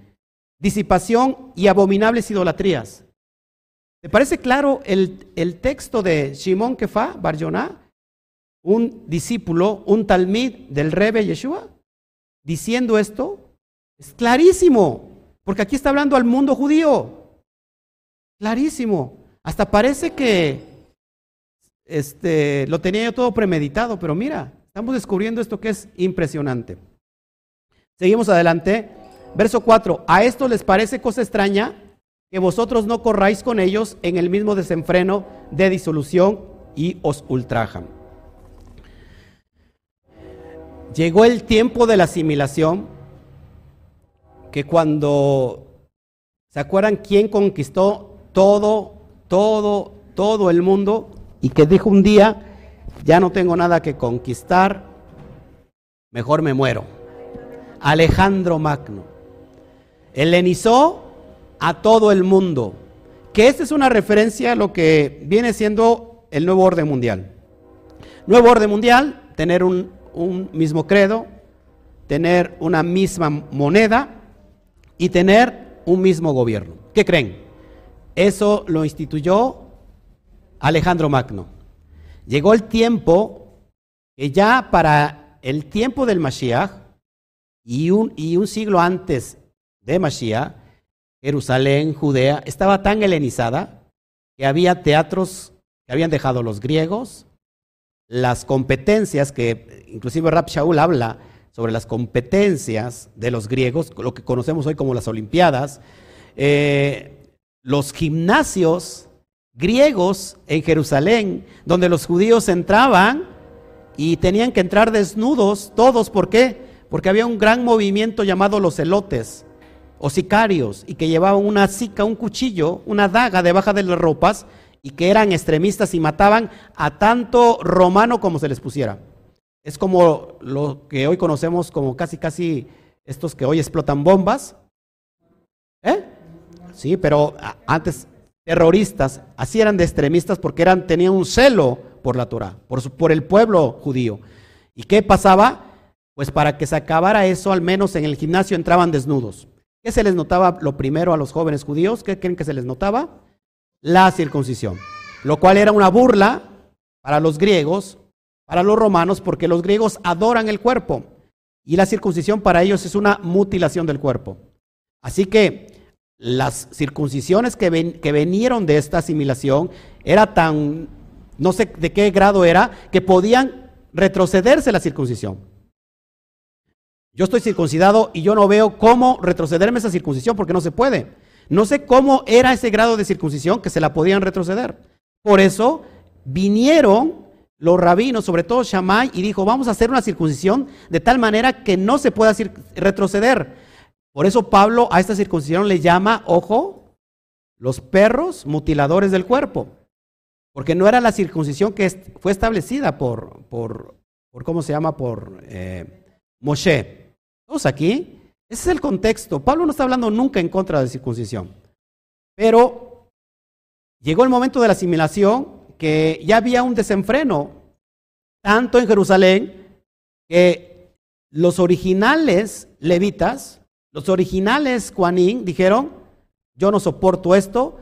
disipación y abominables idolatrías. ¿Te parece claro el, el texto de Shimon Kefa, Barjoná, un discípulo, un talmid del Rebe Yeshua, diciendo esto? Es clarísimo, porque aquí está hablando al mundo judío. Clarísimo. Hasta parece que este, lo tenía yo todo premeditado, pero mira, estamos descubriendo esto que es impresionante. Seguimos adelante. Verso 4, a esto les parece cosa extraña que vosotros no corráis con ellos en el mismo desenfreno de disolución y os ultrajan. Llegó el tiempo de la asimilación, que cuando, ¿se acuerdan quién conquistó todo, todo, todo el mundo? Y que dijo un día, ya no tengo nada que conquistar, mejor me muero. Alejandro Magno helenizó a todo el mundo. Que esta es una referencia a lo que viene siendo el nuevo orden mundial. Nuevo orden mundial, tener un, un mismo credo, tener una misma moneda y tener un mismo gobierno. ¿Qué creen? Eso lo instituyó Alejandro Magno. Llegó el tiempo que ya para el tiempo del Mashiach y un, siglo antes de Mashiach, Jerusalén, Judea, estaba tan helenizada que había teatros que habían dejado los griegos, las competencias, que inclusive Rab Shaul habla sobre las competencias de los griegos, lo que conocemos hoy como las Olimpiadas, eh, los gimnasios griegos en Jerusalén, donde los judíos entraban y tenían que entrar desnudos todos, ¿por qué? Porque había un gran movimiento llamado los elotes, o sicarios y que llevaban una sica, un cuchillo, una daga debajo de las ropas y que eran extremistas y mataban a tanto romano como se les pusiera. Es como lo que hoy conocemos como casi, casi estos que hoy explotan bombas. ¿Eh? Sí, pero antes terroristas, así eran de extremistas porque eran, tenían un celo por la Torah, por, por el pueblo judío. ¿Y qué pasaba? Pues para que se acabara eso, al menos en el gimnasio entraban desnudos. ¿Qué se les notaba lo primero a los jóvenes judíos? ¿Qué creen que se les notaba? La circuncisión, lo cual era una burla para los griegos, para los romanos, porque los griegos adoran el cuerpo y la circuncisión para ellos es una mutilación del cuerpo. Así que las circuncisiones que, que vinieron de esta asimilación era tan, no sé de qué grado era, que podían retrocederse la circuncisión. Yo estoy circuncidado y yo no veo cómo retrocederme esa circuncisión porque no se puede. No sé cómo era ese grado de circuncisión que se la podían retroceder. Por eso vinieron los rabinos, sobre todo Shammai, y dijo, vamos a hacer una circuncisión de tal manera que no se pueda retroceder. Por eso Pablo a esta circuncisión le llama, ojo, los perros mutiladores del cuerpo. Porque no era la circuncisión que fue establecida por, por, por ¿cómo se llama? Por eh, Moshe. Todos aquí, ese es el contexto. Pablo no está hablando nunca en contra de la circuncisión. Pero llegó el momento de la asimilación que ya había un desenfreno, tanto en Jerusalén, que los originales levitas, los originales Juanín dijeron, yo no soporto esto,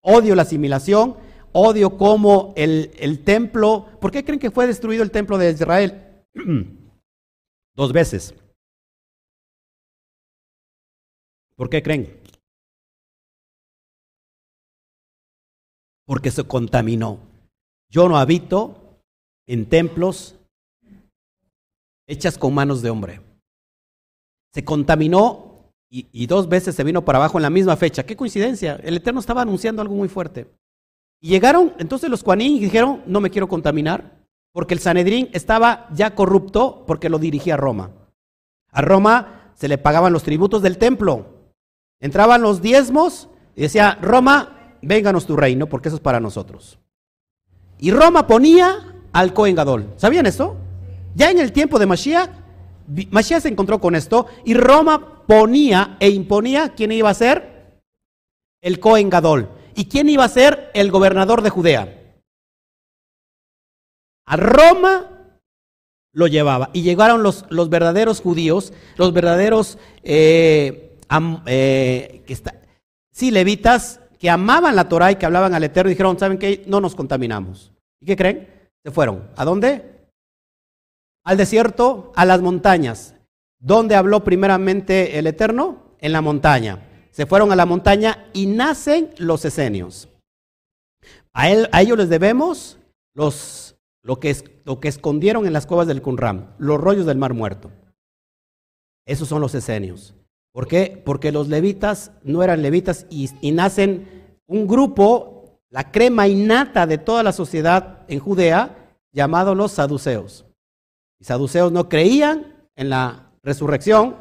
odio la asimilación, odio cómo el, el templo, ¿por qué creen que fue destruido el templo de Israel? Dos veces. ¿Por qué creen? porque se contaminó. Yo no habito en templos hechas con manos de hombre. Se contaminó y, dos veces se vino para abajo en la misma fecha. Qué coincidencia. El Eterno estaba anunciando algo muy fuerte. Y llegaron entonces los Juanín y dijeron, no me quiero contaminar, porque el Sanedrín estaba ya corrupto porque lo dirigía a Roma. A Roma se le pagaban los tributos del templo. Entraban los diezmos y decía, Roma, vénganos tu reino, porque eso es para nosotros. Y Roma ponía al Cohen Gadol. ¿Sabían esto? Ya en el tiempo de Mashiach, Mashiach se encontró con esto y Roma ponía e imponía quién iba a ser el Cohen Gadol y quién iba a ser el gobernador de Judea. A Roma lo llevaba y llegaron los, los verdaderos judíos, los verdaderos eh, eh, que sí, levitas que amaban la Torah y que hablaban al Eterno y dijeron, ¿saben qué? No nos contaminamos. ¿Y qué creen? Se fueron. ¿A dónde? Al desierto, a las montañas. ¿Dónde habló primeramente el Eterno? En la montaña. Se fueron a la montaña y nacen los esenios. A, ellos les debemos los, lo, que lo que escondieron en las cuevas del Qumran, los rollos del Mar Muerto. Esos son los esenios. ¿Por qué? Porque los levitas no eran levitas y, y nacen un grupo, la crema innata de toda la sociedad en Judea, llamado los saduceos. Y saduceos no creían en la resurrección,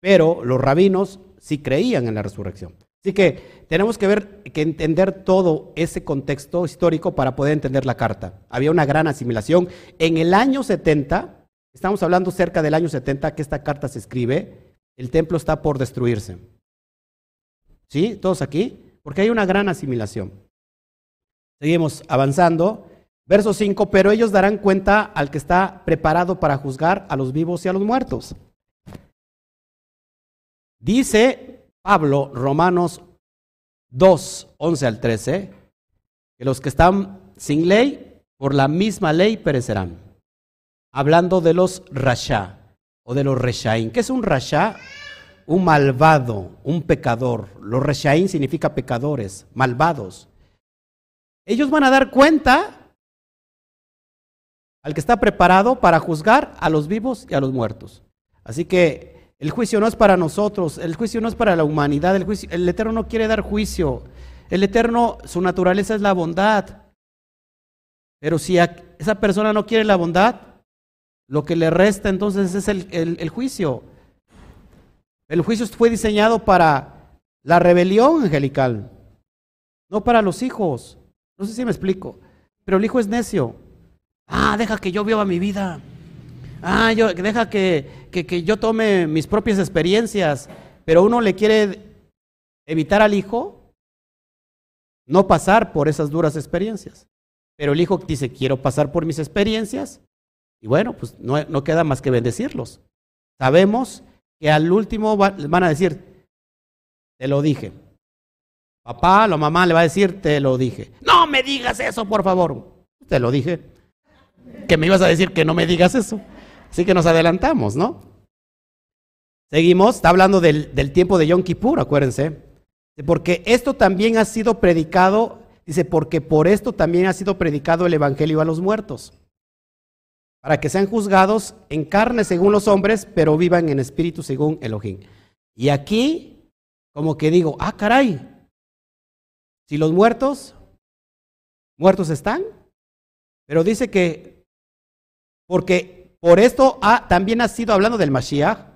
pero los rabinos sí creían en la resurrección. Así que tenemos que ver, que entender todo ese contexto histórico para poder entender la carta. Había una gran asimilación. En el año 70, estamos hablando cerca del año 70 que esta carta se escribe, el templo está por destruirse. ¿Sí? ¿Todos aquí? Porque hay una gran asimilación. Seguimos avanzando. Verso 5, pero ellos darán cuenta al que está preparado para juzgar a los vivos y a los muertos. Dice Pablo, Romanos 2, 11 al 13, que los que están sin ley, por la misma ley perecerán. Hablando de los rasha o de los reshaín. ¿Qué es un rasha? Un malvado, un pecador. Los reshaín significa pecadores, malvados. Ellos van a dar cuenta al que está preparado para juzgar a los vivos y a los muertos. Así que el juicio no es para nosotros, el juicio no es para la humanidad, el, juicio, el Eterno no quiere dar juicio. El Eterno, su naturaleza es la bondad. Pero si esa persona no quiere la bondad, lo que le resta entonces es el, el juicio. El juicio fue diseñado para la rebelión angelical, no para los hijos. No sé si me explico, pero el hijo es necio. Ah, deja que yo viva mi vida. Ah, yo, deja que, que, yo tome mis propias experiencias. Pero uno le quiere evitar al hijo no pasar por esas duras experiencias. Pero el hijo dice, quiero pasar por mis experiencias. Y bueno, pues no, no queda más que bendecirlos. Sabemos que al último van a decir, te lo dije. Papá, la mamá le va a decir, te lo dije. No me digas eso, por favor. Te lo dije que me ibas a decir que no me digas eso. Así que nos adelantamos, ¿no? Seguimos, está hablando del, del tiempo de Yom Kippur, acuérdense. Porque esto también ha sido predicado, dice, porque por esto también ha sido predicado el Evangelio a los muertos. Para que sean juzgados en carne según los hombres, pero vivan en espíritu según Elohim. Y aquí, como que digo, ah, caray, si los muertos, muertos están, pero dice que porque por esto ha, también ha sido, hablando del Mashiach,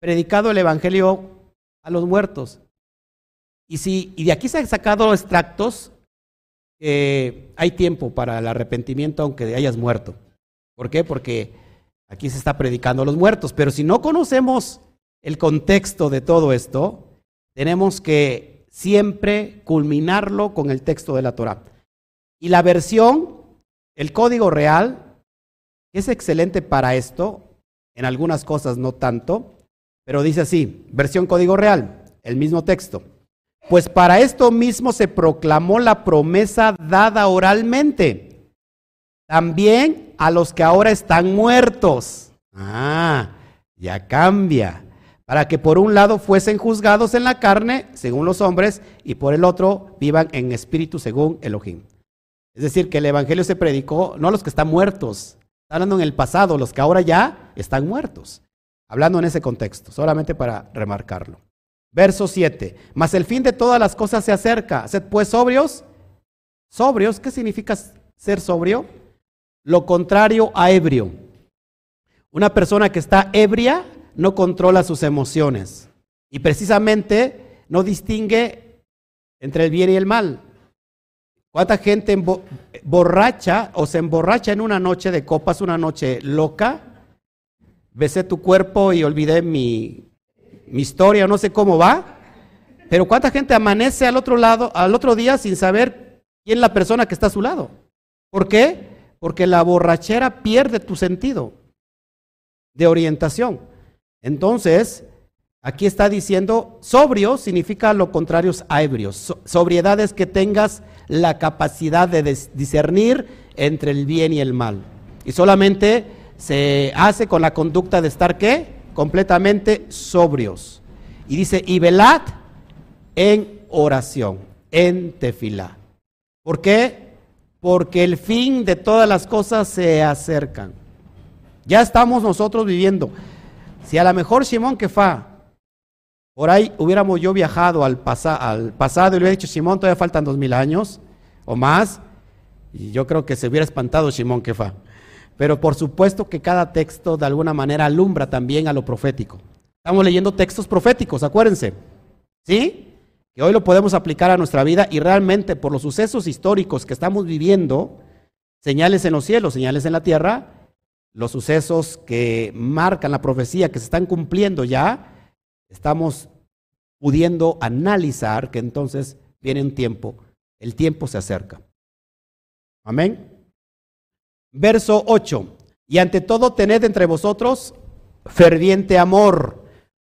predicado el Evangelio a los muertos. Y, si, y de aquí se han sacado extractos hay tiempo para el arrepentimiento aunque hayas muerto. ¿Por qué? Porque aquí se está predicando a los muertos. Pero si no conocemos el contexto de todo esto, tenemos que siempre culminarlo con el texto de la Torah. Y la versión, el código real, es excelente para esto, en algunas cosas no tanto, pero dice así, versión código real, el mismo texto. Pues para esto mismo se proclamó la promesa dada oralmente, también a los que ahora están muertos. Ah, ya cambia. para que por un lado fuesen juzgados en la carne, según los hombres, y por el otro vivan en espíritu, según Elohim. Es decir, que el Evangelio se predicó no a los que están muertos, hablando en el pasado, los que ahora ya están muertos. Hablando en ese contexto, solamente para remarcarlo. Verso 7. Mas el fin de todas las cosas se acerca. Pues sobrios. Sobrios, ¿qué significa ser sobrio? Lo contrario a ebrio. Una persona que está ebria no controla sus emociones y precisamente no distingue entre el bien y el mal. ¿Cuánta gente borracha o se emborracha en una noche de copas, una noche loca? Besé tu cuerpo y olvidé mi, mi historia, no sé cómo va. Pero ¿cuánta gente amanece al otro lado, al otro día sin saber quién es la persona que está a su lado? ¿Por qué? Porque la borrachera pierde tu sentido de orientación. Entonces, aquí está diciendo, sobrio significa lo contrario a ebrio. sobriedad es que tengas la capacidad de discernir entre el bien y el mal. Y solamente se hace con la conducta de estar qué? Completamente sobrios. Y dice, y velad en oración, en tefilá. ¿Por qué? Porque el fin de todas las cosas se acercan. Ya estamos nosotros viviendo. Si a lo mejor Simón fa por ahí hubiéramos yo viajado al, pasado y le hubiera dicho, Simón, todavía faltan dos mil años o más, y yo creo que se hubiera espantado Simón fa Pero por supuesto que cada texto de alguna manera alumbra también a lo profético. Estamos leyendo textos proféticos, acuérdense. ¿Sí? Que hoy lo podemos aplicar a nuestra vida y realmente por los sucesos históricos que estamos viviendo, señales en los cielos, señales en la tierra, los sucesos que marcan la profecía, que se están cumpliendo ya, estamos pudiendo analizar que entonces viene un tiempo, el tiempo se acerca. Amén. Verso 8. Y ante todo tened entre vosotros ferviente amor,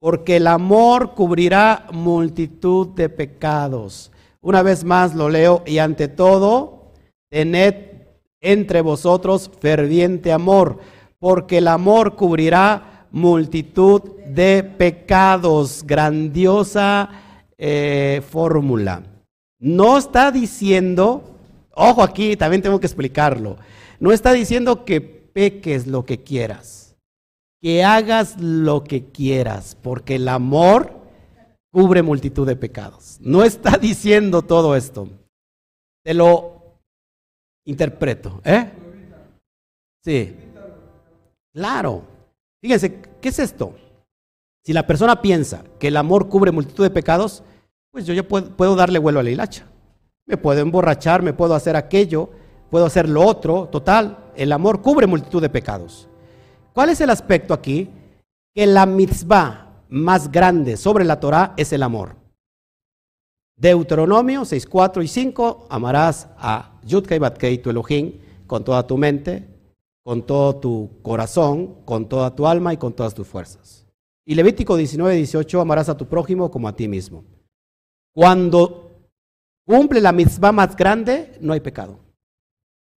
porque el amor cubrirá multitud de pecados. Una vez más lo leo, y ante todo tened entre vosotros ferviente amor, porque el amor cubrirá multitud de pecados. Grandiosa eh, fórmula. No está diciendo, ojo aquí, también tengo que explicarlo, no está diciendo que peques lo que quieras, que hagas lo que quieras, porque el amor cubre multitud de pecados. No está diciendo todo esto. Te lo interpreto. ¿Eh? Sí. Claro. Fíjense, ¿qué es esto? Si la persona piensa que el amor cubre multitud de pecados, pues yo ya puedo, darle vuelo a la hilacha. Me puedo emborrachar, me puedo hacer aquello, puedo hacer lo otro. Total, el amor cubre multitud de pecados. ¿Cuál es el aspecto aquí? Que la mitzvah más grande sobre la Torah es el amor. Deuteronomio 6, 4 y 5, amarás a Yudkei Batkei, tu Elohim, con toda tu mente, con todo tu corazón, con toda tu alma y con todas tus fuerzas. Y Levítico 19, 18, amarás a tu prójimo como a ti mismo. Cuando cumple la mitzvah más grande, no hay pecado.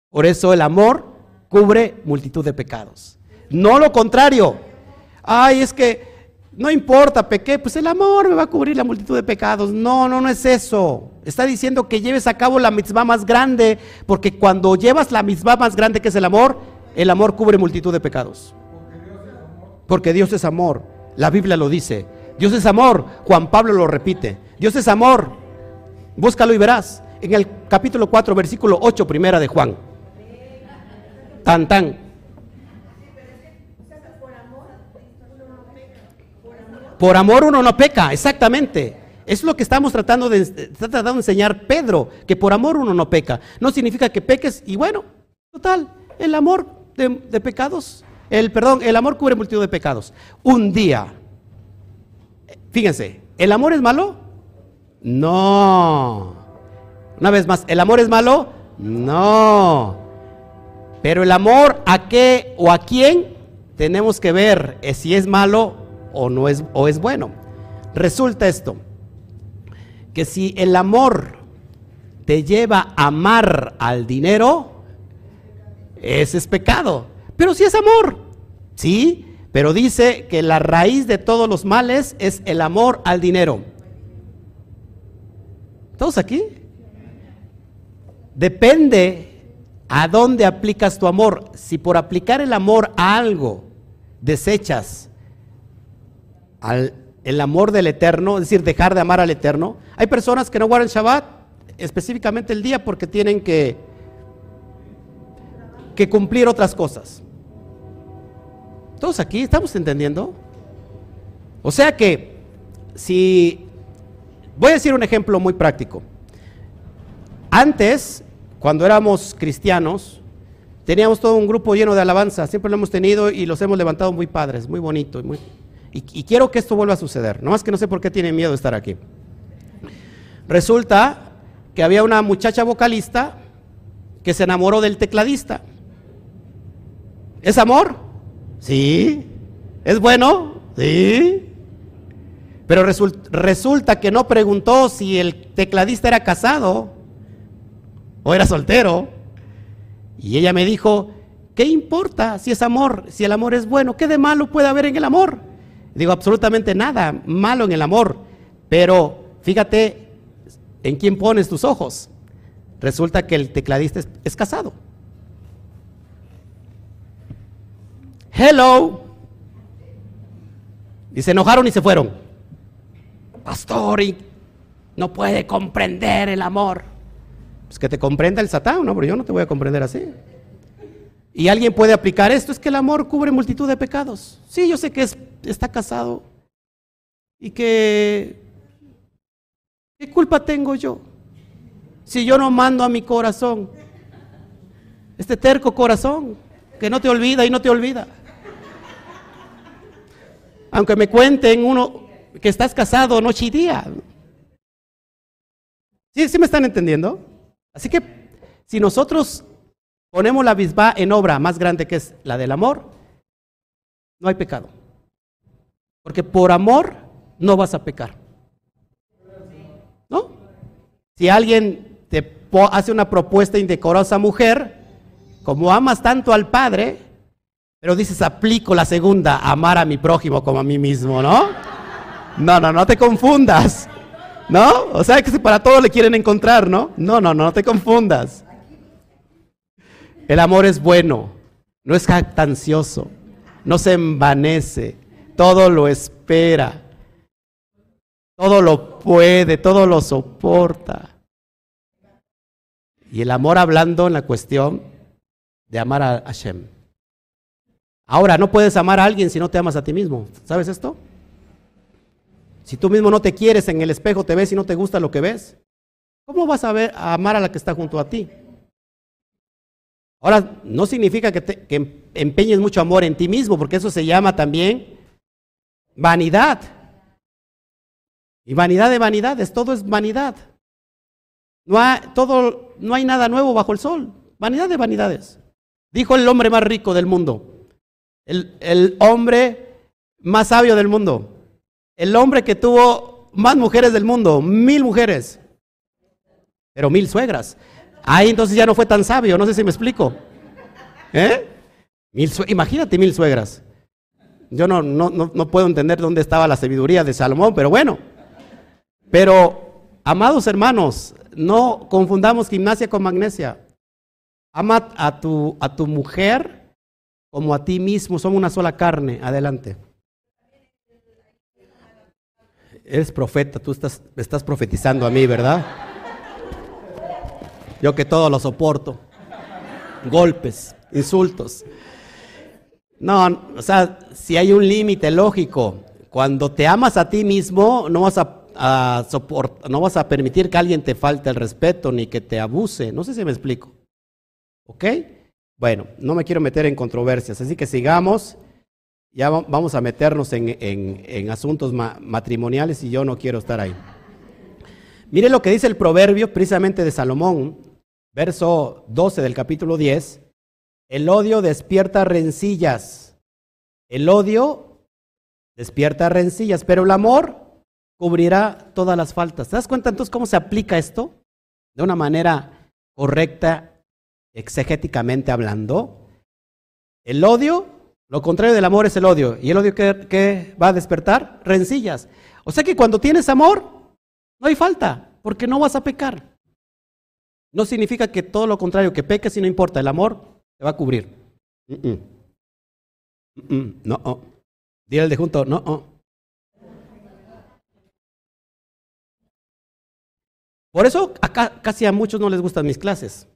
Por eso el amor cubre multitud de pecados. No lo contrario. Ay, es que no importa, pequé, pues el amor me va a cubrir la multitud de pecados. No, no, no es eso. Está diciendo que lleves a cabo la mitzvah más grande, porque cuando llevas la mitzvah más grande que es el amor, el amor cubre multitud de pecados. Porque Dios es amor. La Biblia lo dice. Dios es amor. Juan Pablo lo repite. Dios es amor. Búscalo y verás. En el capítulo 4, versículo 8, primera de Juan. Tan, tan. Por amor uno no peca, exactamente. Es lo que estamos tratando de, está tratando de enseñar Pedro, que por amor uno no peca. No significa que peques y bueno, total, el amor de, pecados, el perdón, el amor cubre multitud de pecados. Un día, fíjense, ¿el amor es malo? No. Una vez más, ¿el amor es malo? No. Pero el amor a qué o a quién tenemos que ver si es malo o no es, o es bueno. Resulta esto, que si el amor te lleva a amar al dinero, ese es pecado. Pero si es amor, ¿sí? Pero dice que la raíz de todos los males es el amor al dinero. ¿Todos aquí? Depende a dónde aplicas tu amor. Si por aplicar el amor a algo desechas al, el amor del eterno, es decir, dejar de amar al eterno, hay personas que no guardan Shabbat específicamente el día porque tienen que, que cumplir otras cosas. ¿Todos aquí estamos entendiendo? O sea que, si, voy a decir un ejemplo muy práctico. Antes, cuando éramos cristianos, teníamos todo un grupo lleno de alabanza, siempre lo hemos tenido y los hemos levantado muy padres, muy bonito. Y, y, quiero que esto vuelva a suceder, no más que no sé por qué tienen miedo de estar aquí. Resulta que había una muchacha vocalista que se enamoró del tecladista. ¿Es amor? Sí. ¿Es bueno? Sí. Pero resulta que no preguntó si el tecladista era casado o era soltero. Y ella me dijo, ¿qué importa si es amor? Si el amor es bueno, ¿qué de malo puede haber en el amor? Digo, absolutamente nada malo en el amor. Pero fíjate en quién pones tus ojos. Resulta que el tecladista es, es casado. Hello. Y se enojaron y se fueron. Pastor, y no puede comprender el amor. Pues que te comprenda el satán, no, pero yo no te voy a comprender así. Y alguien puede aplicar esto, es que el amor cubre multitud de pecados. Sí, yo sé que es, está casado y que... ¿Qué culpa tengo yo? Si yo no mando a mi corazón, este terco corazón, que no te olvida y no te olvida. Aunque me cuenten uno que estás casado noche y día. ¿Sí, ¿Sí me están entendiendo? Así que si nosotros ponemos la bisba en obra más grande que es la del amor, no hay pecado. Porque por amor no vas a pecar. ¿No? Si alguien te hace una propuesta indecorosa mujer, como amas tanto al Padre, pero dices, aplico la segunda, amar a mi prójimo como a mí mismo, ¿no? No, no, no te confundas. ¿No? O sea que para todo le quieren encontrar, ¿no? No, no, no te confundas. El amor es bueno, no es jactancioso, no se envanece, todo lo espera, todo lo puede, todo lo soporta. Y el amor hablando en la cuestión de amar a Hashem. Ahora, no puedes amar a alguien si no te amas a ti mismo. ¿Sabes esto? Si tú mismo no te quieres en el espejo, te ves y no te gusta lo que ves, ¿cómo vas a, ver, a amar a la que está junto a ti? Ahora, no significa que, que empeñes mucho amor en ti mismo, porque eso se llama también vanidad. Y vanidad de vanidades, todo es vanidad. No hay, todo, no hay nada nuevo bajo el sol. Vanidad de vanidades. Dijo el hombre más rico del mundo el, hombre más sabio del mundo, el hombre que tuvo más mujeres del mundo, mil mujeres, pero mil suegras. Ahí entonces ya no fue tan sabio, no sé si me explico. ¿Eh? imagínate mil suegras. Yo no, no, no, puedo entender dónde estaba la sabiduría de Salomón, pero bueno. Pero, amados hermanos, no confundamos gimnasia con magnesia. Ama a tu, a tu mujer como a ti mismo, somos una sola carne. Adelante. Eres profeta, tú estás, estás profetizando a mí, ¿verdad? Yo que todo lo soporto. Golpes, insultos. No, o sea, si hay un límite lógico, cuando te amas a ti mismo, no vas a, a no vas a permitir que alguien te falte el respeto ni que te abuse. No sé si me explico. ¿Ok? Bueno, no me quiero meter en controversias, así que sigamos. Ya vamos a meternos en, asuntos matrimoniales y yo no quiero estar ahí. Mire lo que dice el proverbio precisamente de Salomón, verso 12 del capítulo 10. El odio despierta rencillas. El odio despierta rencillas, pero el amor cubrirá todas las faltas. ¿Te das cuenta entonces cómo se aplica esto? De una manera correcta exegéticamente hablando, el odio Lo contrario del amor es el odio. ¿Y el odio qué, va a despertar? Rencillas. O sea que cuando tienes amor, no hay falta, porque no vas a pecar. No significa que todo lo contrario, que peques y no importa, el amor te va a cubrir. no, oh. dile el de junto, no. Oh. Por eso acá casi a muchos no les gustan mis clases.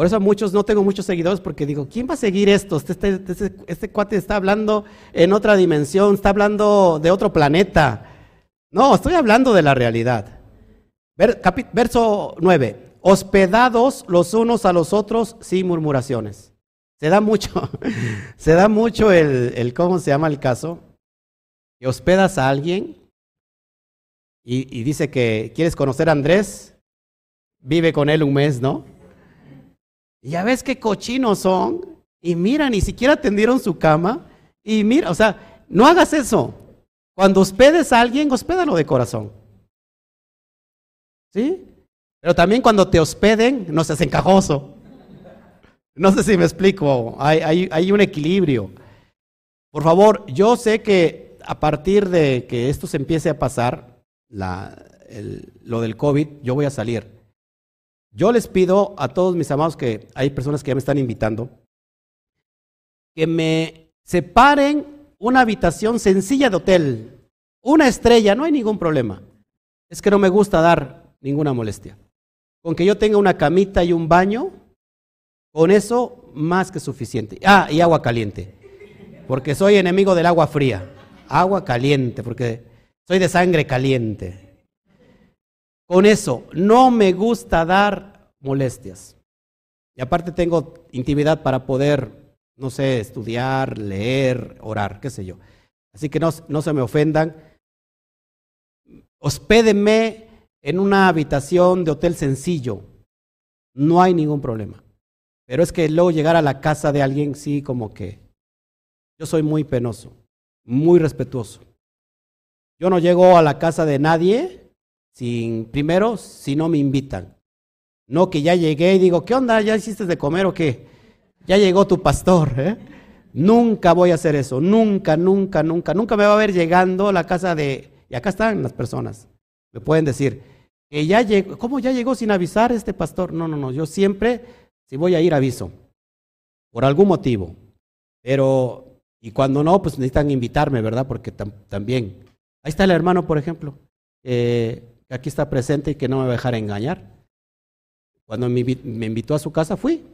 Por eso muchos no tengo muchos seguidores porque digo, ¿quién va a seguir esto? Este, este, este, este, cuate está hablando en otra dimensión, está hablando de otro planeta. No, estoy hablando de la realidad. verso 9. Hospedados los unos a los otros sin murmuraciones. Se da mucho, se da mucho el, el, ¿cómo se llama el caso? Que hospedas a alguien y, y dice que quieres conocer a Andrés, vive con él un mes, ¿no? Ya ves qué cochinos son. Y mira, ni siquiera tendieron su cama. Y mira, o sea, no hagas eso. Cuando hospedes a alguien, hospédalo de corazón. ¿Sí? Pero también cuando te hospeden, no seas encajoso. No sé si me explico. Hay, hay, un equilibrio. Por favor, yo sé que a partir de que esto se empiece a pasar, la, lo del COVID, yo voy a salir. Yo les pido a todos mis amados que hay personas que ya me están invitando, que me separen una habitación sencilla de hotel, una estrella, no hay ningún problema. Es que no me gusta dar ninguna molestia. Con que yo tenga una camita y un baño, con eso más que suficiente. Ah, y agua caliente, porque soy enemigo del agua fría. Agua caliente, porque soy de sangre caliente. Con eso, no me gusta dar molestias. Y aparte tengo intimidad para poder, no sé, estudiar, leer, orar, qué sé yo. Así que no, no se me ofendan. Hospédenme en una habitación de hotel sencillo. No hay ningún problema. Pero es que luego llegar a la casa de alguien, sí, como que yo soy muy penoso, muy respetuoso. Yo no llego a la casa de nadie sin, primero, si no me invitan. No que ya llegué y digo, ¿qué onda? ¿Ya hiciste de comer o qué? Ya llegó tu pastor. ¿eh? Nunca voy a hacer eso. Nunca, nunca, nunca. Nunca me va a ver llegando a la casa de... Y acá están las personas. Me pueden decir, que ya llegó, ¿cómo ya llegó sin avisar este pastor? No, no, no. Yo siempre, si voy a ir, aviso. Por algún motivo. Pero, y cuando no, pues necesitan invitarme, ¿verdad? Porque también. Ahí está el hermano, por ejemplo. Eh, que aquí está presente y que no me va a dejar engañar. Cuando me, invitó a su casa, fui.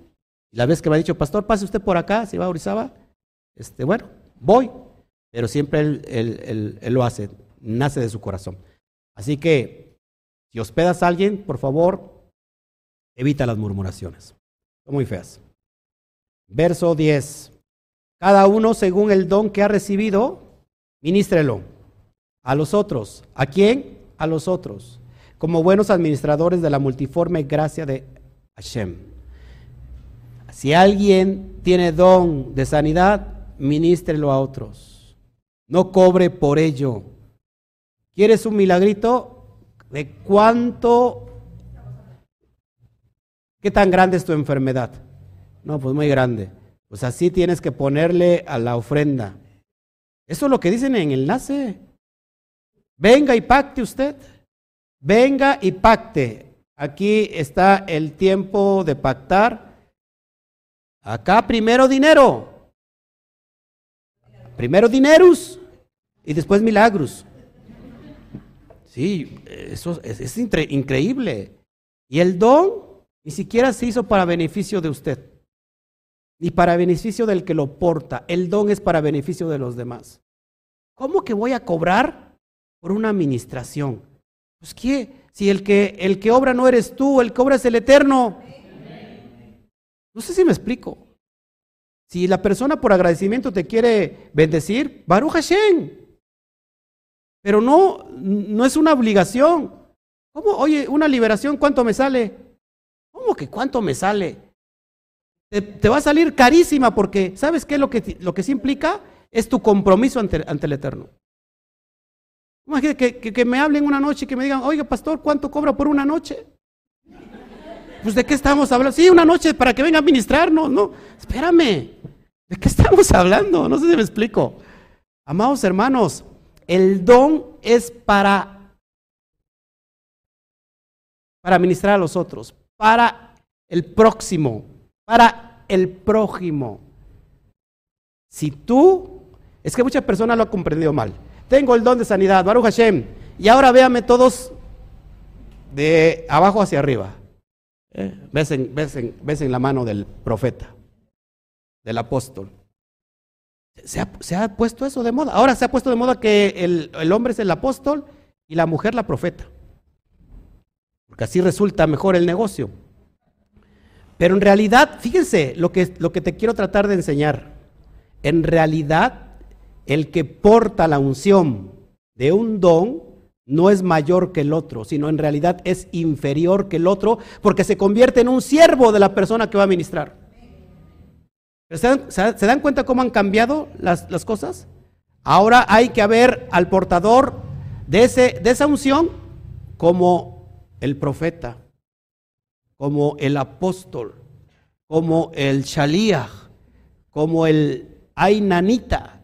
Y la vez que me ha dicho, pastor, pase usted por acá, si va a Orizaba, este, bueno, voy. Pero siempre él, él, lo hace, nace de su corazón. Así que, si hospedas a alguien, por favor, evita las murmuraciones. Son muy feas. Verso 10. Cada uno según el don que ha recibido, ministrelo a los otros. ¿A quién? A los otros, como buenos administradores de la multiforme gracia de Hashem. Si alguien tiene don de sanidad, ministrelo a otros. No cobre por ello. ¿Quieres un milagrito? ¿De cuánto? ¿Qué tan grande es tu enfermedad? No, pues muy grande. Pues así tienes que ponerle a la ofrenda. Eso es lo que dicen en el enlace. Venga y pacte usted. Venga y pacte. Aquí está el tiempo de pactar. Acá primero dinero. Primero dineros y después milagros. Sí, eso es, increíble. Y el don ni siquiera se hizo para beneficio de usted, ni para beneficio del que lo porta. El don es para beneficio de los demás. ¿Cómo que voy a cobrar por una administración. Pues ¿qué? Si el que, el que obra no eres tú, el que obra es el eterno. No sé si me explico. Si la persona por agradecimiento te quiere bendecir, Baruch Hashem. Pero no, no es una obligación. ¿Cómo? Oye, una liberación, ¿cuánto me sale? ¿Cómo que cuánto me sale? Te, va a salir carísima porque, ¿sabes qué? Lo que, lo que sí implica es tu compromiso ante, ante el Eterno. Imagínate que, me hablen una noche y que me digan, oiga, pastor, ¿cuánto cobra por una noche? Pues de qué estamos hablando? Sí, una noche para que venga a ministrarnos, no, espérame. ¿De qué estamos hablando? No sé si me explico. Amados hermanos, el don es para para ministrar a los otros, para el próximo, para el prójimo. Si tú, es que muchas personas lo han comprendido mal. Tengo el don de sanidad, Baruch Hashem, y ahora véame todos de abajo hacia arriba. Eh, ves, en, la mano del profeta, del apóstol. Se ha, puesto eso de moda. Ahora se ha puesto de moda que el, el hombre es el apóstol y la mujer la profeta. Porque así resulta mejor el negocio. Pero en realidad, fíjense lo que, lo que te quiero tratar de enseñar. En realidad, el que porta la unción de un don no es mayor que el otro, sino en realidad es inferior que el otro porque se convierte en un siervo de la persona que va a ministrar. ¿Se dan, cuenta cómo han cambiado las, cosas? Ahora hay que ver al portador de, ese, de esa unción como el profeta, como el apóstol, como el Shaliach, como el Ainanita,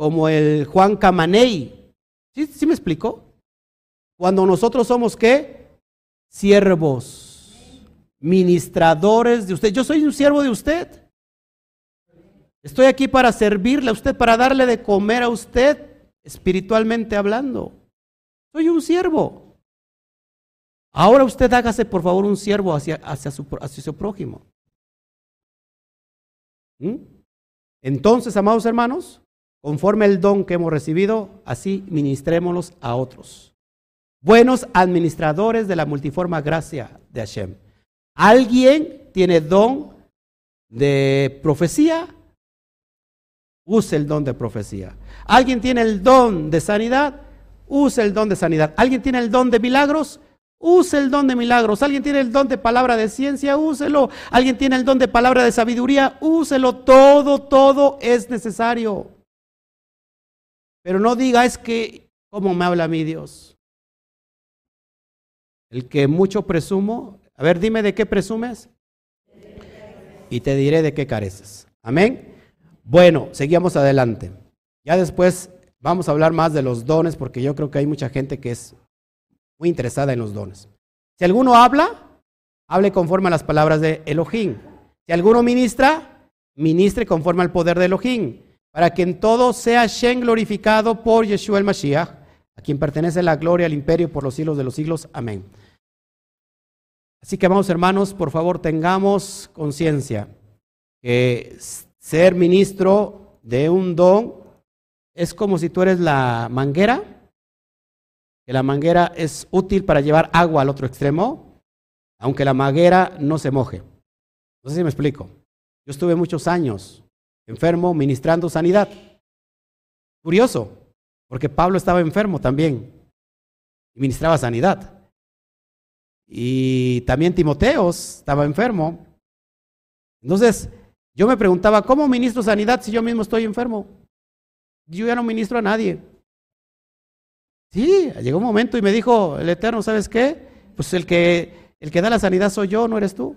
como el Juan Camaney. ¿Sí, ¿Sí me explico? Cuando nosotros somos qué? Siervos, ministradores de usted. Yo soy un siervo de usted. Estoy aquí para servirle a usted, para darle de comer a usted, espiritualmente hablando. Soy un siervo. Ahora usted hágase por favor un siervo hacia, hacia, su, hacia su, prójimo. ¿Mm? Entonces, amados hermanos, conforme el don que hemos recibido, así ministrémoslos a otros. Buenos administradores de la multiforme gracia de Hashem. Alguien tiene don de profecía, use el don de profecía. Alguien tiene el don de sanidad, use el don de sanidad. Alguien tiene el don de milagros, Use el don de milagros. Alguien tiene el don de palabra de ciencia, úselo. Alguien tiene el don de palabra de sabiduría, úselo. Todo, todo es necesario. Pero no diga es que, ¿cómo me habla mi Dios? El que mucho presumo, a ver, dime de qué presumes y te diré de qué careces. Amén. Bueno, seguimos adelante. Ya después vamos a hablar más de los dones porque yo creo que hay mucha gente que es muy interesada en los dones. Si alguno habla, hable conforme a las palabras de Elohim. Si alguno ministra, ministre conforme al poder de Elohim, para que en todo sea Shen glorificado por Yeshua el Mashiach, a quien pertenece la gloria, al imperio por los siglos de los siglos. Amén. Así que, vamos hermanos, por favor, tengamos conciencia que ser ministro de un don es como si tú eres la manguera que la manguera es útil para llevar agua al otro extremo, aunque la manguera no se moje. No sé si me explico. Yo estuve muchos años enfermo ministrando sanidad. Curioso, porque Pablo estaba enfermo también y ministraba sanidad. Y también Timoteos estaba enfermo. Entonces, yo me preguntaba, ¿cómo ministro sanidad si yo mismo estoy enfermo? Yo ya no ministro a nadie. Sí, llegó un momento y me dijo el Eterno, ¿sabes qué? Pues el que, el que da la sanidad soy yo, no eres tú.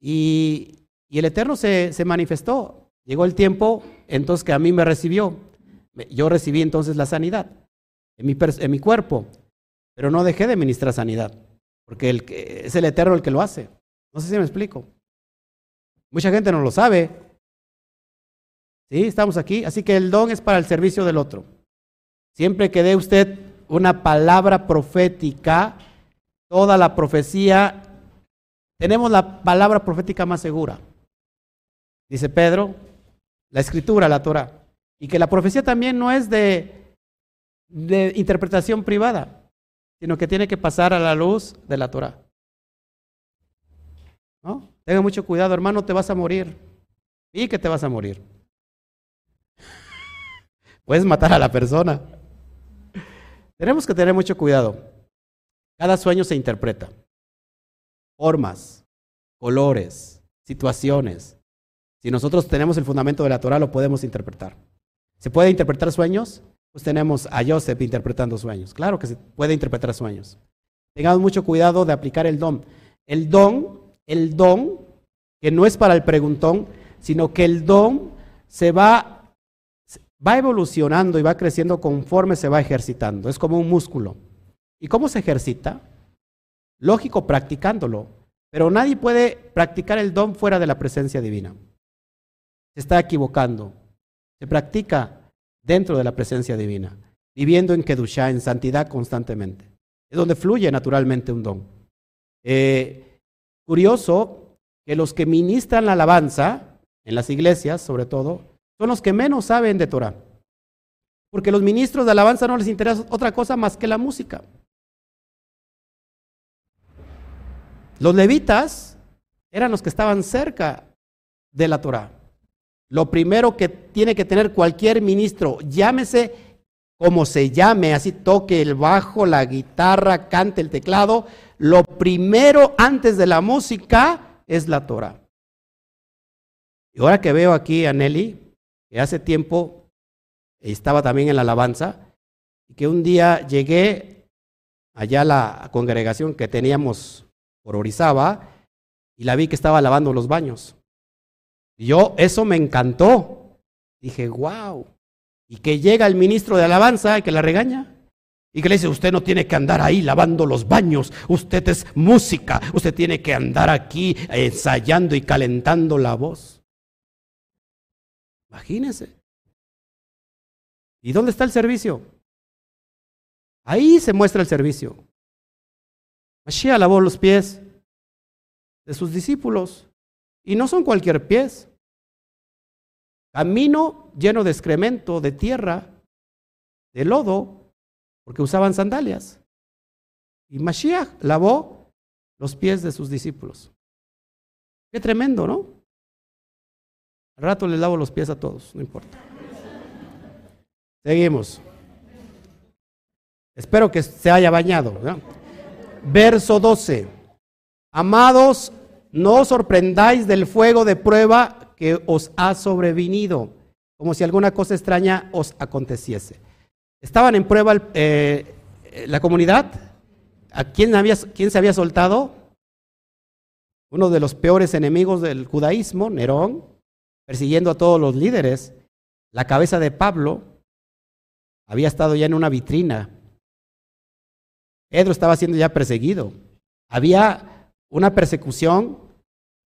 Y, y el Eterno se, se, manifestó. Llegó el tiempo entonces que a mí me recibió. Yo recibí entonces la sanidad en mi, en mi cuerpo, pero no dejé de ministrar sanidad, porque el, es el Eterno el que lo hace. No sé si me explico. Mucha gente no lo sabe. Sí, estamos aquí. Así que el don es para el servicio del otro. Siempre que dé usted una palabra profética, toda la profecía, tenemos la palabra profética más segura. Dice Pedro, la escritura, la Torah. Y que la profecía también no es de, de interpretación privada, sino que tiene que pasar a la luz de la Torah. ¿No? Tenga mucho cuidado, hermano, te vas a morir. Y que te vas a morir. Puedes matar a la persona. Tenemos que tener mucho cuidado. Cada sueño se interpreta. Formas, colores, situaciones. Si nosotros tenemos el fundamento de la Torah, lo podemos interpretar. ¿Se puede interpretar sueños? Pues tenemos a Joseph interpretando sueños. Claro que se puede interpretar sueños. Tengamos mucho cuidado de aplicar el don. El don, el don que no es para el preguntón, sino que el don se va, va evolucionando y va creciendo conforme se va ejercitando. Es como un músculo. ¿Y cómo se ejercita? Lógico, practicándolo. Pero nadie puede practicar el don fuera de la presencia divina. Se está equivocando. Se practica dentro de la presencia divina, viviendo en Kedushá, en santidad constantemente. Es donde fluye naturalmente un don. Eh, curioso que los que ministran la alabanza, en las iglesias sobre todo, son los que menos saben de Torah. Porque los ministros de alabanza no les interesa otra cosa más que la música. Los levitas eran los que estaban cerca de la Torah. Lo primero que tiene que tener cualquier ministro, llámese como se llame, así toque el bajo, la guitarra, cante el teclado, lo primero antes de la música es la Torah. Y ahora que veo aquí a Nelly, que hace tiempo estaba también en la alabanza, y que un día llegué allá a la congregación que teníamos por Orizaba y la vi que estaba lavando los baños. Yo, eso me encantó. Dije, wow. Y que llega el ministro de alabanza y que la regaña. Y que le dice, usted no tiene que andar ahí lavando los baños, usted es música, usted tiene que andar aquí ensayando y calentando la voz. Imagínense. ¿Y dónde está el servicio? Ahí se muestra el servicio. Mashiach lavó los pies de sus discípulos. Y no son cualquier pies. Camino lleno de excremento, de tierra, de lodo, porque usaban sandalias. Y Mashiach lavó los pies de sus discípulos. Qué tremendo, ¿no? Al rato les lavo los pies a todos, no importa. Seguimos. Espero que se haya bañado. verso 12. Amados, no os sorprendáis del fuego de prueba que os ha sobrevenido, como si alguna cosa extraña os aconteciese. Estaban en prueba eh, la comunidad. ¿A quién, había, quién se había soltado? Uno de los peores enemigos del judaísmo, Nerón, persiguiendo a todos los líderes. La cabeza de Pablo había estado ya en una vitrina Pedro estaba siendo ya perseguido. Había una persecución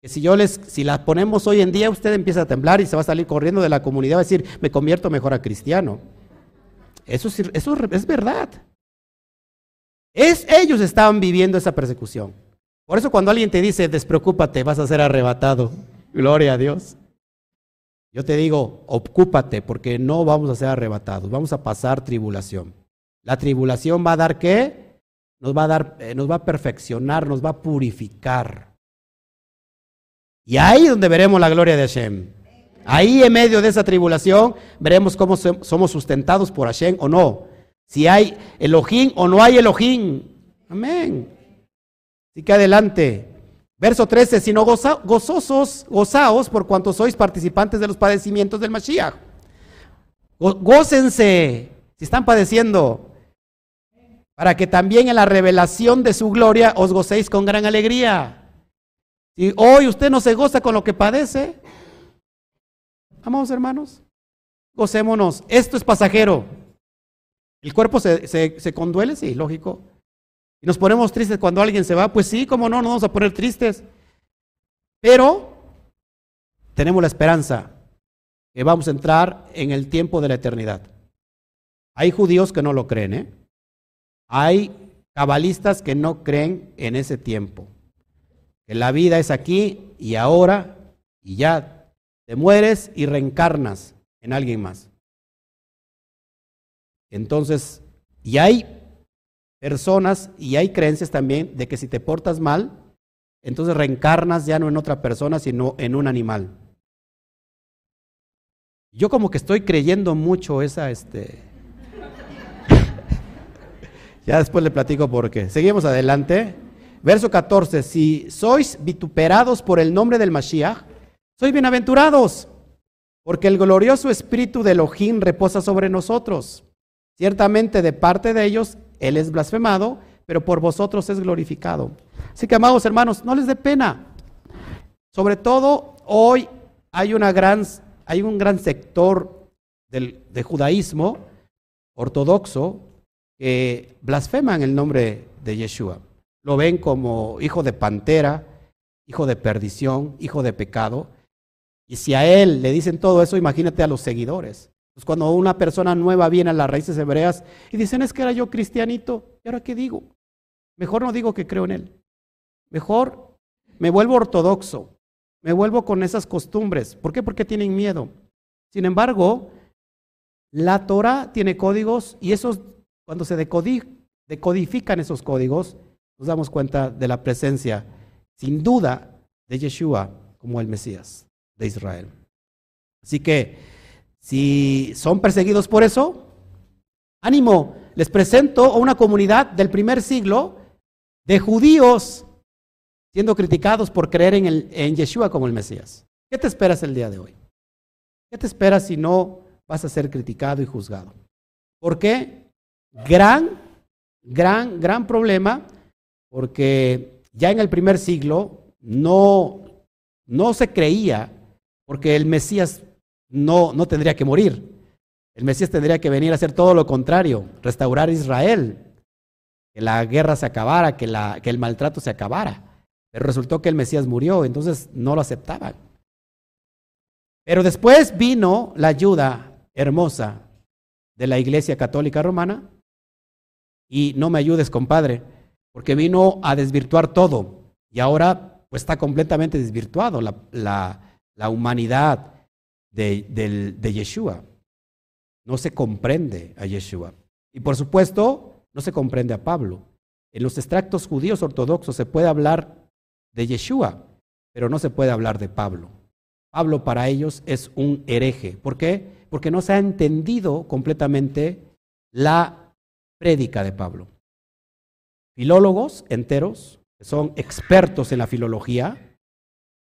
que si yo les, si la ponemos hoy en día, usted empieza a temblar y se va a salir corriendo de la comunidad, va a decir, me convierto mejor a cristiano. Eso, eso es verdad. Es, ellos estaban viviendo esa persecución. Por eso cuando alguien te dice, despreocúpate, vas a ser arrebatado. Gloria a Dios. Yo te digo, ocúpate porque no vamos a ser arrebatados, vamos a pasar tribulación. La tribulación va a dar qué? nos va a dar, eh, nos va a perfeccionar, nos va a purificar. Y ahí es donde veremos la gloria de Hashem. Ahí en medio de esa tribulación veremos cómo somos sustentados por Hashem o no. Si hay Elohim o no hay Elohim. Amén. Así que adelante. Verso 13, sino gozosos, gozaos por cuanto sois participantes de los padecimientos del Mashiach. gócense si están padeciendo para que también en la revelación de su gloria os gocéis con gran alegría. Si hoy usted no se goza con lo que padece, amados hermanos, gocémonos. Esto es pasajero. El cuerpo se, se, conduele, sí, lógico. Y nos ponemos tristes cuando alguien se va, pues sí, cómo no, nos vamos a poner tristes. Pero tenemos la esperanza que vamos a entrar en el tiempo de la eternidad. Hay judíos que no lo creen, ¿eh? Hay cabalistas que no creen en ese tiempo. Que la vida es aquí y ahora y ya te mueres y reencarnas en alguien más. Entonces, y hay personas y hay creencias también de que si te portas mal, entonces reencarnas ya no en otra persona, sino en un animal. Yo como que estoy creyendo mucho esa, este, ya después le platico por qué. Seguimos adelante. Verso 14. Si sois vituperados por el nombre del Mashiach, sois bienaventurados, porque el glorioso espíritu de Elohim reposa sobre nosotros. Ciertamente de parte de ellos Él es blasfemado, pero por vosotros es glorificado. Así que, amados hermanos, no les dé pena. sobre todo hoy hay, una gran, hay un gran sector del, de judaísmo ortodoxo que blasfeman el nombre de Yeshua. Lo ven como hijo de pantera, hijo de perdición, hijo de pecado. Y si a él le dicen todo eso, imagínate a los seguidores. Pues cuando una persona nueva viene a las raíces hebreas y dicen, es que era yo cristianito, ¿y ahora qué digo? Mejor no digo que creo en él. Mejor me vuelvo ortodoxo, me vuelvo con esas costumbres. ¿Por qué? Porque tienen miedo. Sin embargo, la Torah tiene códigos y esos, cuando se decodifican esos códigos, nos damos cuenta de la presencia, sin duda, de Yeshua como el Mesías de Israel. Así que, si son perseguidos por eso, ánimo, les presento a una comunidad del primer siglo de judíos siendo criticados por creer en, el, en Yeshua como el Mesías. ¿Qué te esperas el día de hoy? ¿Qué te esperas si no vas a ser criticado y juzgado? ¿Por qué? Gran, gran, gran problema, porque ya en el primer siglo no, no se creía, porque el Mesías no, no tendría que morir. El Mesías tendría que venir a hacer todo lo contrario, restaurar Israel, que la guerra se acabara, que, la, que el maltrato se acabara. Pero resultó que el Mesías murió, entonces no lo aceptaban. Pero después vino la ayuda hermosa de la Iglesia Católica Romana y no me ayudes, compadre, porque vino a desvirtuar todo y ahora pues está completamente desvirtuado la, la, humanidad de, de Yeshua. No se comprende a Yeshua. Y por supuesto, no se comprende a Pablo. En los extractos judíos ortodoxos se puede hablar de Yeshua, pero no se puede hablar de Pablo. Pablo para ellos es un hereje. ¿Por qué? Porque no se ha entendido completamente la prédica de Pablo. Filólogos enteros, que son expertos en la filología,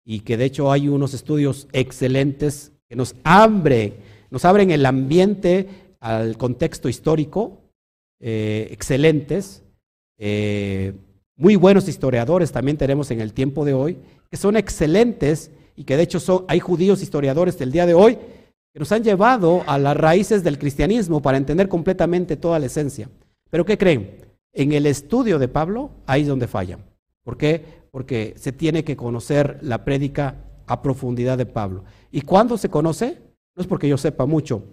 y que de hecho hay unos estudios excelentes que nos, abre, nos abren el ambiente al contexto histórico, eh, excelentes. Eh, muy buenos historiadores también tenemos en el tiempo de hoy, que son excelentes y que de hecho hay judíos historiadores del día de hoy que nos han llevado a las raíces del cristianismo para entender completamente toda la esencia. Pero ¿qué creen? En el estudio de Pablo, ahí es donde fallan. ¿Por qué? Porque se tiene que conocer la prédica a profundidad de Pablo. ¿Y cuándo se conoce? No es porque yo sepa mucho,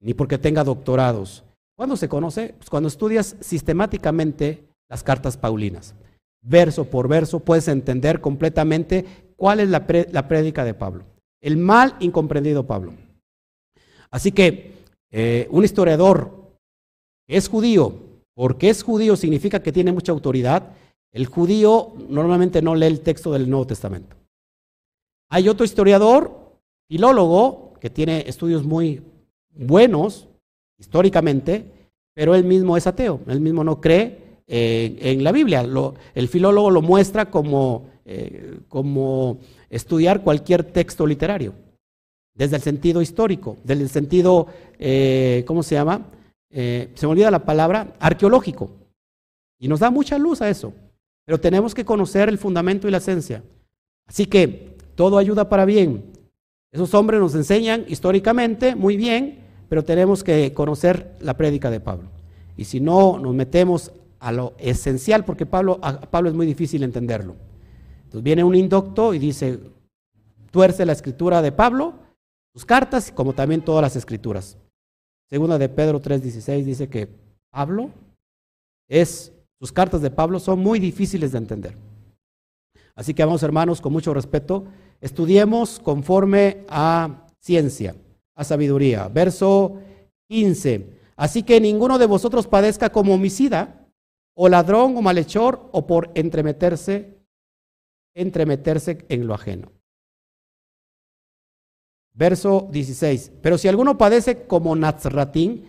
ni porque tenga doctorados. ¿Cuándo se conoce? Pues cuando estudias sistemáticamente las cartas paulinas. Verso por verso puedes entender completamente cuál es la, prédica de Pablo. El mal incomprendido Pablo. Así que eh, un historiador que es judío, porque es judío significa que tiene mucha autoridad, el judío normalmente no lee el texto del Nuevo Testamento. Hay otro historiador, filólogo, que tiene estudios muy buenos históricamente, pero él mismo es ateo, él mismo no cree en la Biblia. el filólogo lo muestra como, eh, como estudiar cualquier texto literario, desde el sentido histórico, desde el sentido, eh, ¿cómo se llama? Eh, se me olvida la palabra, arqueológico. Y nos da mucha luz a eso. Pero tenemos que conocer el fundamento y la esencia. Así que todo ayuda para bien. Esos hombres nos enseñan históricamente muy bien, pero tenemos que conocer la prédica de Pablo. Y si no nos metemos a lo esencial, porque Pablo, a Pablo es muy difícil entenderlo. Entonces viene un indocto y dice, tuerce la escritura de Pablo, sus cartas, como también todas las escrituras. Segunda de Pedro 3:16 dice que Pablo es, sus cartas de Pablo son muy difíciles de entender. Así que vamos hermanos, con mucho respeto, estudiemos conforme a ciencia, a sabiduría. Verso 15. Así que ninguno de vosotros padezca como homicida o ladrón o malhechor o por entremeterse, entremeterse en lo ajeno. Verso 16. Pero si alguno padece como Nazratín,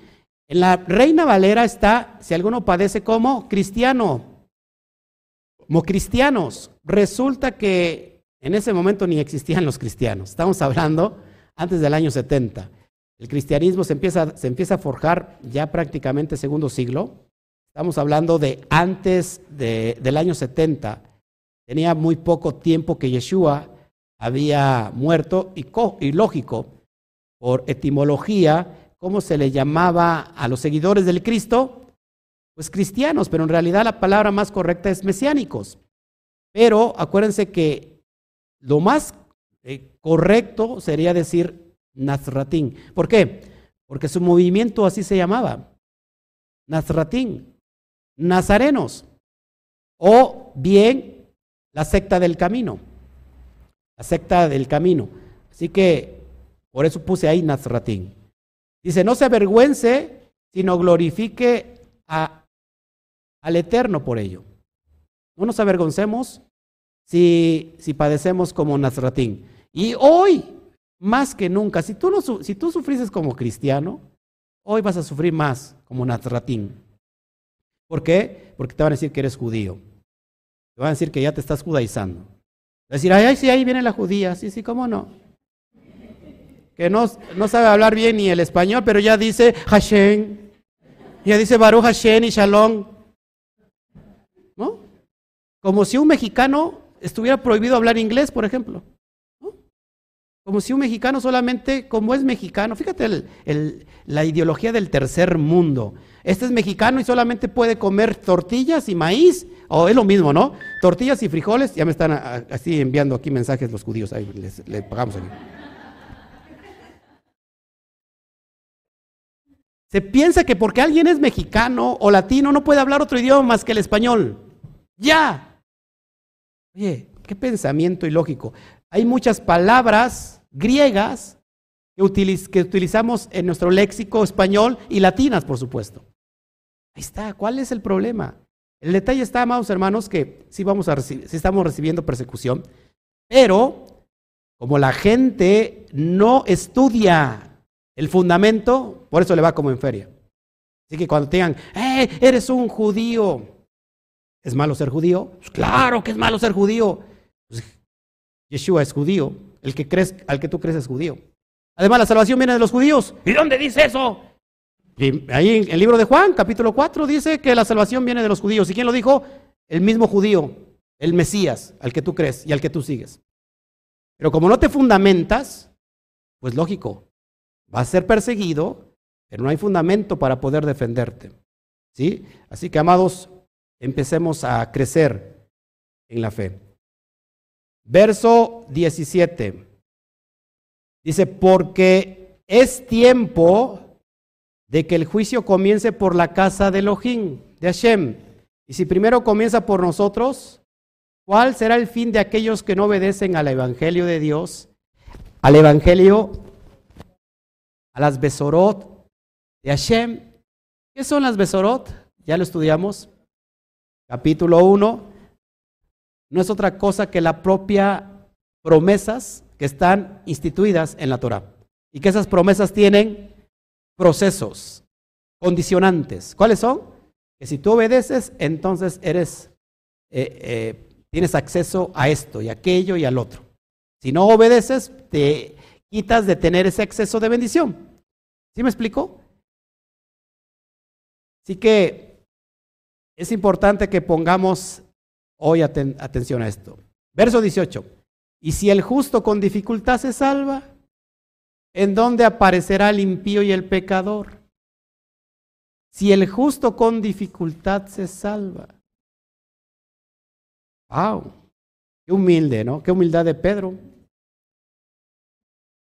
en la Reina Valera está, si alguno padece como cristiano, como cristianos. Resulta que en ese momento ni existían los cristianos. Estamos hablando antes del año 70. El cristianismo se empieza, se empieza a forjar ya prácticamente segundo siglo. Estamos hablando de antes del año 70. Tenía muy poco tiempo que Yeshua había muerto y, y lógico, por etimología, ¿cómo se le llamaba a los seguidores del Cristo? Pues cristianos, pero en realidad la palabra más correcta es mesiánicos. Pero acuérdense que lo más eh, correcto sería decir Nazratín. ¿Por qué? Porque su movimiento así se llamaba. Nazratín, nazarenos, o bien la secta del camino, la secta del camino. Así que por eso puse ahí Nazratín. Dice, no se avergüence, sino glorifique a, al Eterno por ello. No nos avergoncemos si, si padecemos como Nazratín. Y hoy, más que nunca, si tú, no, si tú sufrices como cristiano, hoy vas a sufrir más como Nazratín. ¿Por qué? Porque te van a decir que eres judío. Te van a decir que ya te estás judaizando. Decir, ay, ay, sí, ahí viene la judía. Sí, sí, ¿cómo no? Que no, no sabe hablar bien ni el español, pero ya dice Hashem. Ya dice Baruch Hashem y Shalom. ¿No? Como si un mexicano estuviera prohibido hablar inglés, por ejemplo. Como si un mexicano solamente, como es mexicano, fíjate la ideología del tercer mundo. Este es mexicano y solamente puede comer tortillas y maíz, o es lo mismo, ¿no? Tortillas y frijoles, ya me están así enviando aquí mensajes los judíos, ahí les, pagamos aquí. Se piensa que porque alguien es mexicano o latino no puede hablar otro idioma más que el español. Ya, Oye, qué pensamiento ilógico. Hay muchas palabras griegas que, utilizamos en nuestro léxico español y latinas, por supuesto. Ahí está, ¿cuál es el problema? El detalle está, amados hermanos, que sí, vamos a sí estamos recibiendo persecución, pero como la gente no estudia el fundamento, por eso le va como en feria. Así que cuando te ¡eh, eres un judío! ¿Es malo ser judío? Pues claro que es malo ser judío. Pues, Yeshua es judío. El que crees, al que tú crees es judío. Además, la salvación viene de los judíos. ¿Y dónde dice eso? ahí en el libro de Juan, capítulo 4, dice que la salvación viene de los judíos. ¿Y quién lo dijo? El mismo judío, el Mesías, al que tú crees y al que tú sigues. Pero como no te fundamentas, pues lógico, vas a ser perseguido, pero no hay fundamento para poder defenderte. ¿Sí? Así que, amados, empecemos a crecer en la fe. Verso 17. Dice, porque es tiempo de que el juicio comience por la casa de Elohim, de Hashem. Y si primero comienza por nosotros, ¿cuál será el fin de aquellos que no obedecen al Evangelio de Dios? Al Evangelio, a las Besorot de Hashem. ¿Qué son las Besorot? Ya lo estudiamos capítulo 1, no es otra cosa que la propia promesas que están instituidas en la Torah. Y que esas promesas tienen procesos, condicionantes. ¿Cuáles son? Que si tú obedeces, entonces eres, eh, eh, tienes acceso a esto y aquello y al otro. Si no obedeces, te quitas de tener ese acceso de bendición. ¿Sí me explico? Así que es importante que pongamos hoy atención a esto. Verso 18. Y si el justo con dificultad se salva, ¿en dónde aparecerá el impío y el pecador? Si el justo con dificultad se salva. ¡Wow! Qué humilde, ¿no? Qué humildad de Pedro.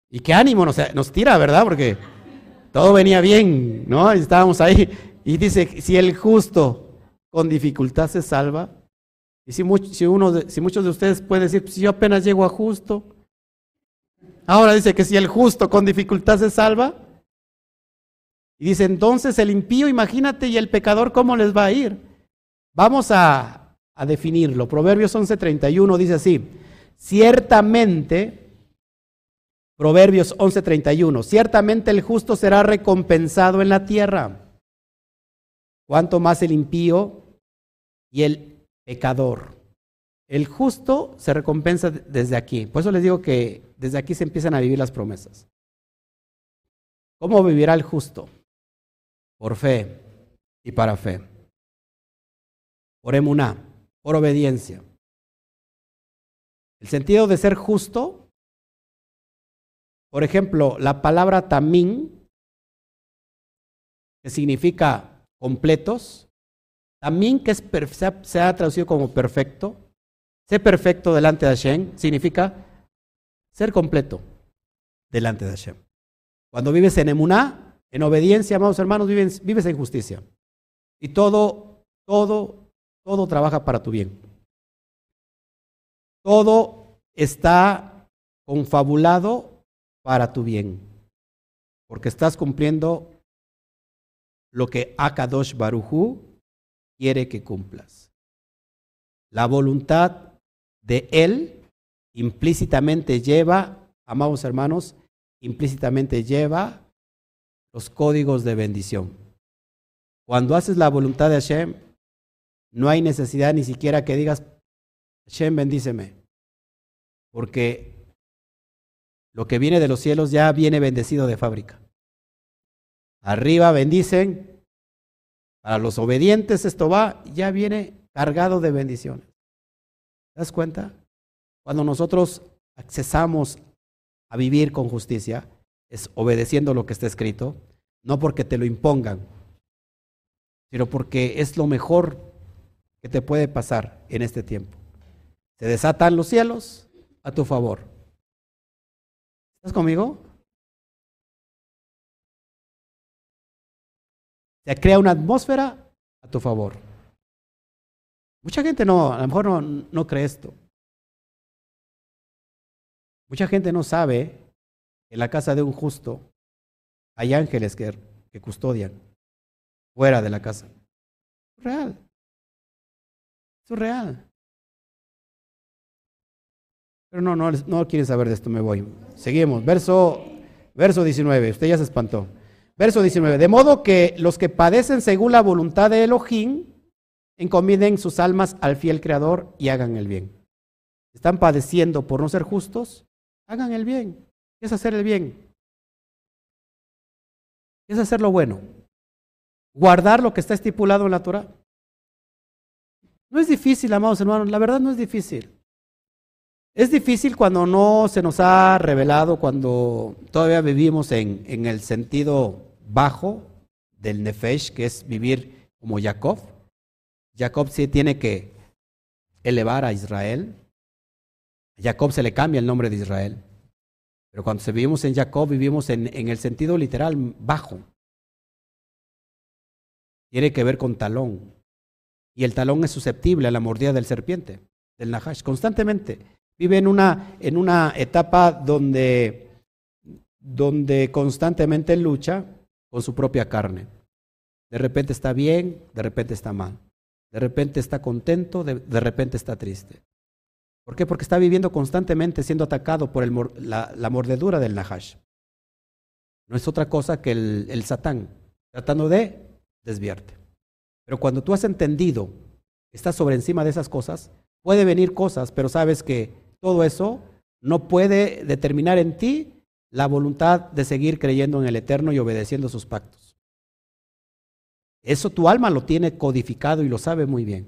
Y qué ánimo nos, nos tira, ¿verdad? Porque todo venía bien, ¿no? Estábamos ahí. Y dice, si el justo con dificultad se salva. Y si, si, uno si muchos de ustedes pueden decir, pues yo apenas llego a justo. Ahora dice que si el justo con dificultad se salva. Y dice, entonces el impío, imagínate, y el pecador, ¿cómo les va a ir? Vamos a, a definirlo. Proverbios 11:31 dice así, ciertamente, Proverbios 11:31, ciertamente el justo será recompensado en la tierra cuanto más el impío y el pecador. El justo se recompensa desde aquí. Por eso les digo que desde aquí se empiezan a vivir las promesas. ¿Cómo vivirá el justo? Por fe y para fe. Por emuná, por obediencia. El sentido de ser justo Por ejemplo, la palabra tamín, que significa completos, tamín que es, se ha traducido como perfecto, ser perfecto delante de Hashem, significa ser completo delante de Hashem. Cuando vives en emuná, en obediencia, amados hermanos, vives, vives en justicia. Y todo, todo, todo trabaja para tu bien. Todo está confabulado para tu bien. Porque estás cumpliendo lo que Akadosh Barujú quiere que cumplas. La voluntad de Él implícitamente lleva, amados hermanos, implícitamente lleva los códigos de bendición. Cuando haces la voluntad de Hashem, no hay necesidad ni siquiera que digas, Hashem, bendíceme. Porque lo que viene de los cielos ya viene bendecido de fábrica. Arriba bendicen. Para los obedientes esto va, ya viene cargado de bendiciones. ¿Te das cuenta? Cuando nosotros accesamos a vivir con justicia, es obedeciendo lo que está escrito, no porque te lo impongan, sino porque es lo mejor que te puede pasar en este tiempo. Se desatan los cielos a tu favor. ¿Estás conmigo? Crea una atmósfera a tu favor. Mucha gente no, a lo mejor no, no cree esto. Mucha gente no sabe que en la casa de un justo hay ángeles que, que custodian fuera de la casa. Es real. es real. Pero no, no, no quieren saber de esto, me voy. Seguimos. Verso, verso 19. Usted ya se espantó. Verso 19. De modo que los que padecen según la voluntad de Elohim, encomienden sus almas al fiel Creador y hagan el bien. Están padeciendo por no ser justos, hagan el bien. ¿Qué es hacer el bien? ¿Qué es hacer lo bueno? Guardar lo que está estipulado en la Torah. No es difícil, amados hermanos, la verdad no es difícil. Es difícil cuando no se nos ha revelado, cuando todavía vivimos en, en el sentido bajo del Nefesh, que es vivir como Jacob. Jacob sí tiene que elevar a Israel, Jacob se le cambia el nombre de Israel. Pero cuando vivimos en Jacob, vivimos en, en el sentido literal bajo. Tiene que ver con talón. Y el talón es susceptible a la mordida del serpiente, del Nahash, constantemente. Vive en una, en una etapa donde, donde constantemente lucha con su propia carne. De repente está bien, de repente está mal. De repente está contento, de, de repente está triste. ¿Por qué? Porque está viviendo constantemente siendo atacado por la, mordedura del Nahash. No es otra cosa que el, el Satán, tratando de desviarte. Pero cuando tú has entendido, estás sobre encima de esas cosas, puede venir cosas, pero sabes que todo eso no puede determinar en ti la voluntad de seguir creyendo en el Eterno y obedeciendo sus pactos. Eso tu alma lo tiene codificado y lo sabe muy bien.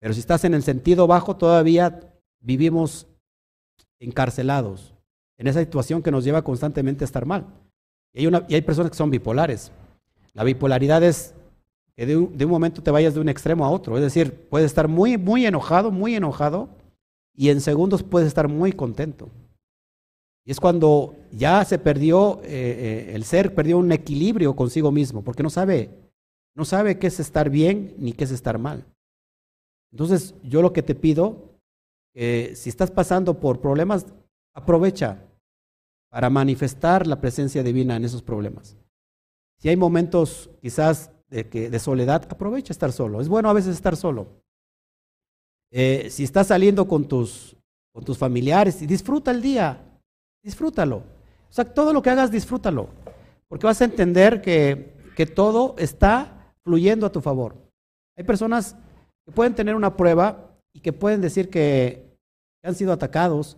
Pero si estás en el sentido bajo, todavía vivimos encarcelados en esa situación que nos lleva constantemente a estar mal. Y hay, personas que son bipolares. La bipolaridad es que de un, de un, momento te vayas de un extremo a otro. Es decir, puedes estar muy, muy enojado, muy enojado, y en segundos puedes estar muy contento. Y es cuando ya se perdió, eh, eh, el ser perdió un equilibrio consigo mismo, porque no sabe, no sabe qué es estar bien ni qué es estar mal. Entonces, yo lo que te pido, eh, si estás pasando por problemas, aprovecha para manifestar la presencia divina en esos problemas. Si hay momentos quizás de, que, de soledad, aprovecha estar solo. Es bueno a veces estar solo. Si estás saliendo con tus, con tus familiares, disfruta el día, disfrútalo. O sea, todo lo que hagas, disfrútalo. Porque vas a entender que, que todo está fluyendo a tu favor. Hay personas que pueden tener una prueba y que pueden decir que han sido atacados,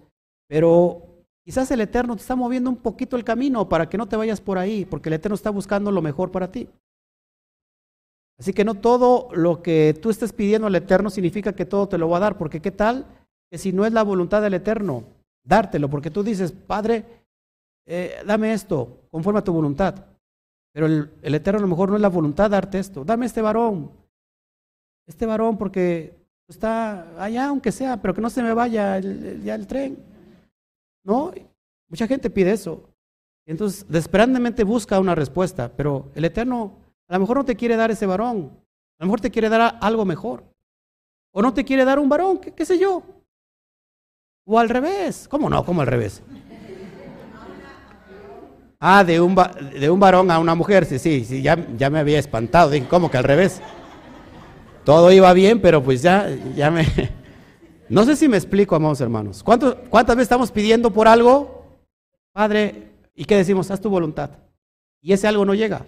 pero quizás el Eterno te está moviendo un poquito el camino para que no te vayas por ahí, porque el Eterno está buscando lo mejor para ti. Así que no todo lo que tú estés pidiendo al Eterno significa que todo te lo va a dar, porque qué tal que si no es la voluntad del Eterno, dártelo, porque tú dices, Padre, eh, dame esto, conforme a tu voluntad. Pero el, Eterno a lo mejor no es la voluntad darte esto. Dame este varón, este varón porque está allá, aunque sea, pero que no se me vaya ya el tren. ¿No? Mucha gente pide eso. Entonces, desesperadamente busca una respuesta, pero el Eterno a lo mejor no te quiere dar ese varón, a lo mejor te quiere dar algo mejor. O no te quiere dar un varón, qué sé yo. O al revés. ¿Cómo no? ¿Cómo al revés? Ah, de un, de un varón a una mujer, sí, sí, sí ya, ya me había espantado. Dije, ¿cómo que al revés? Todo iba bien, pero pues ya, ya me... No sé si me explico, amados hermanos. ¿Cuántas veces estamos pidiendo por algo? Padre, ¿y qué decimos? Haz tu voluntad. Y ese algo no llega.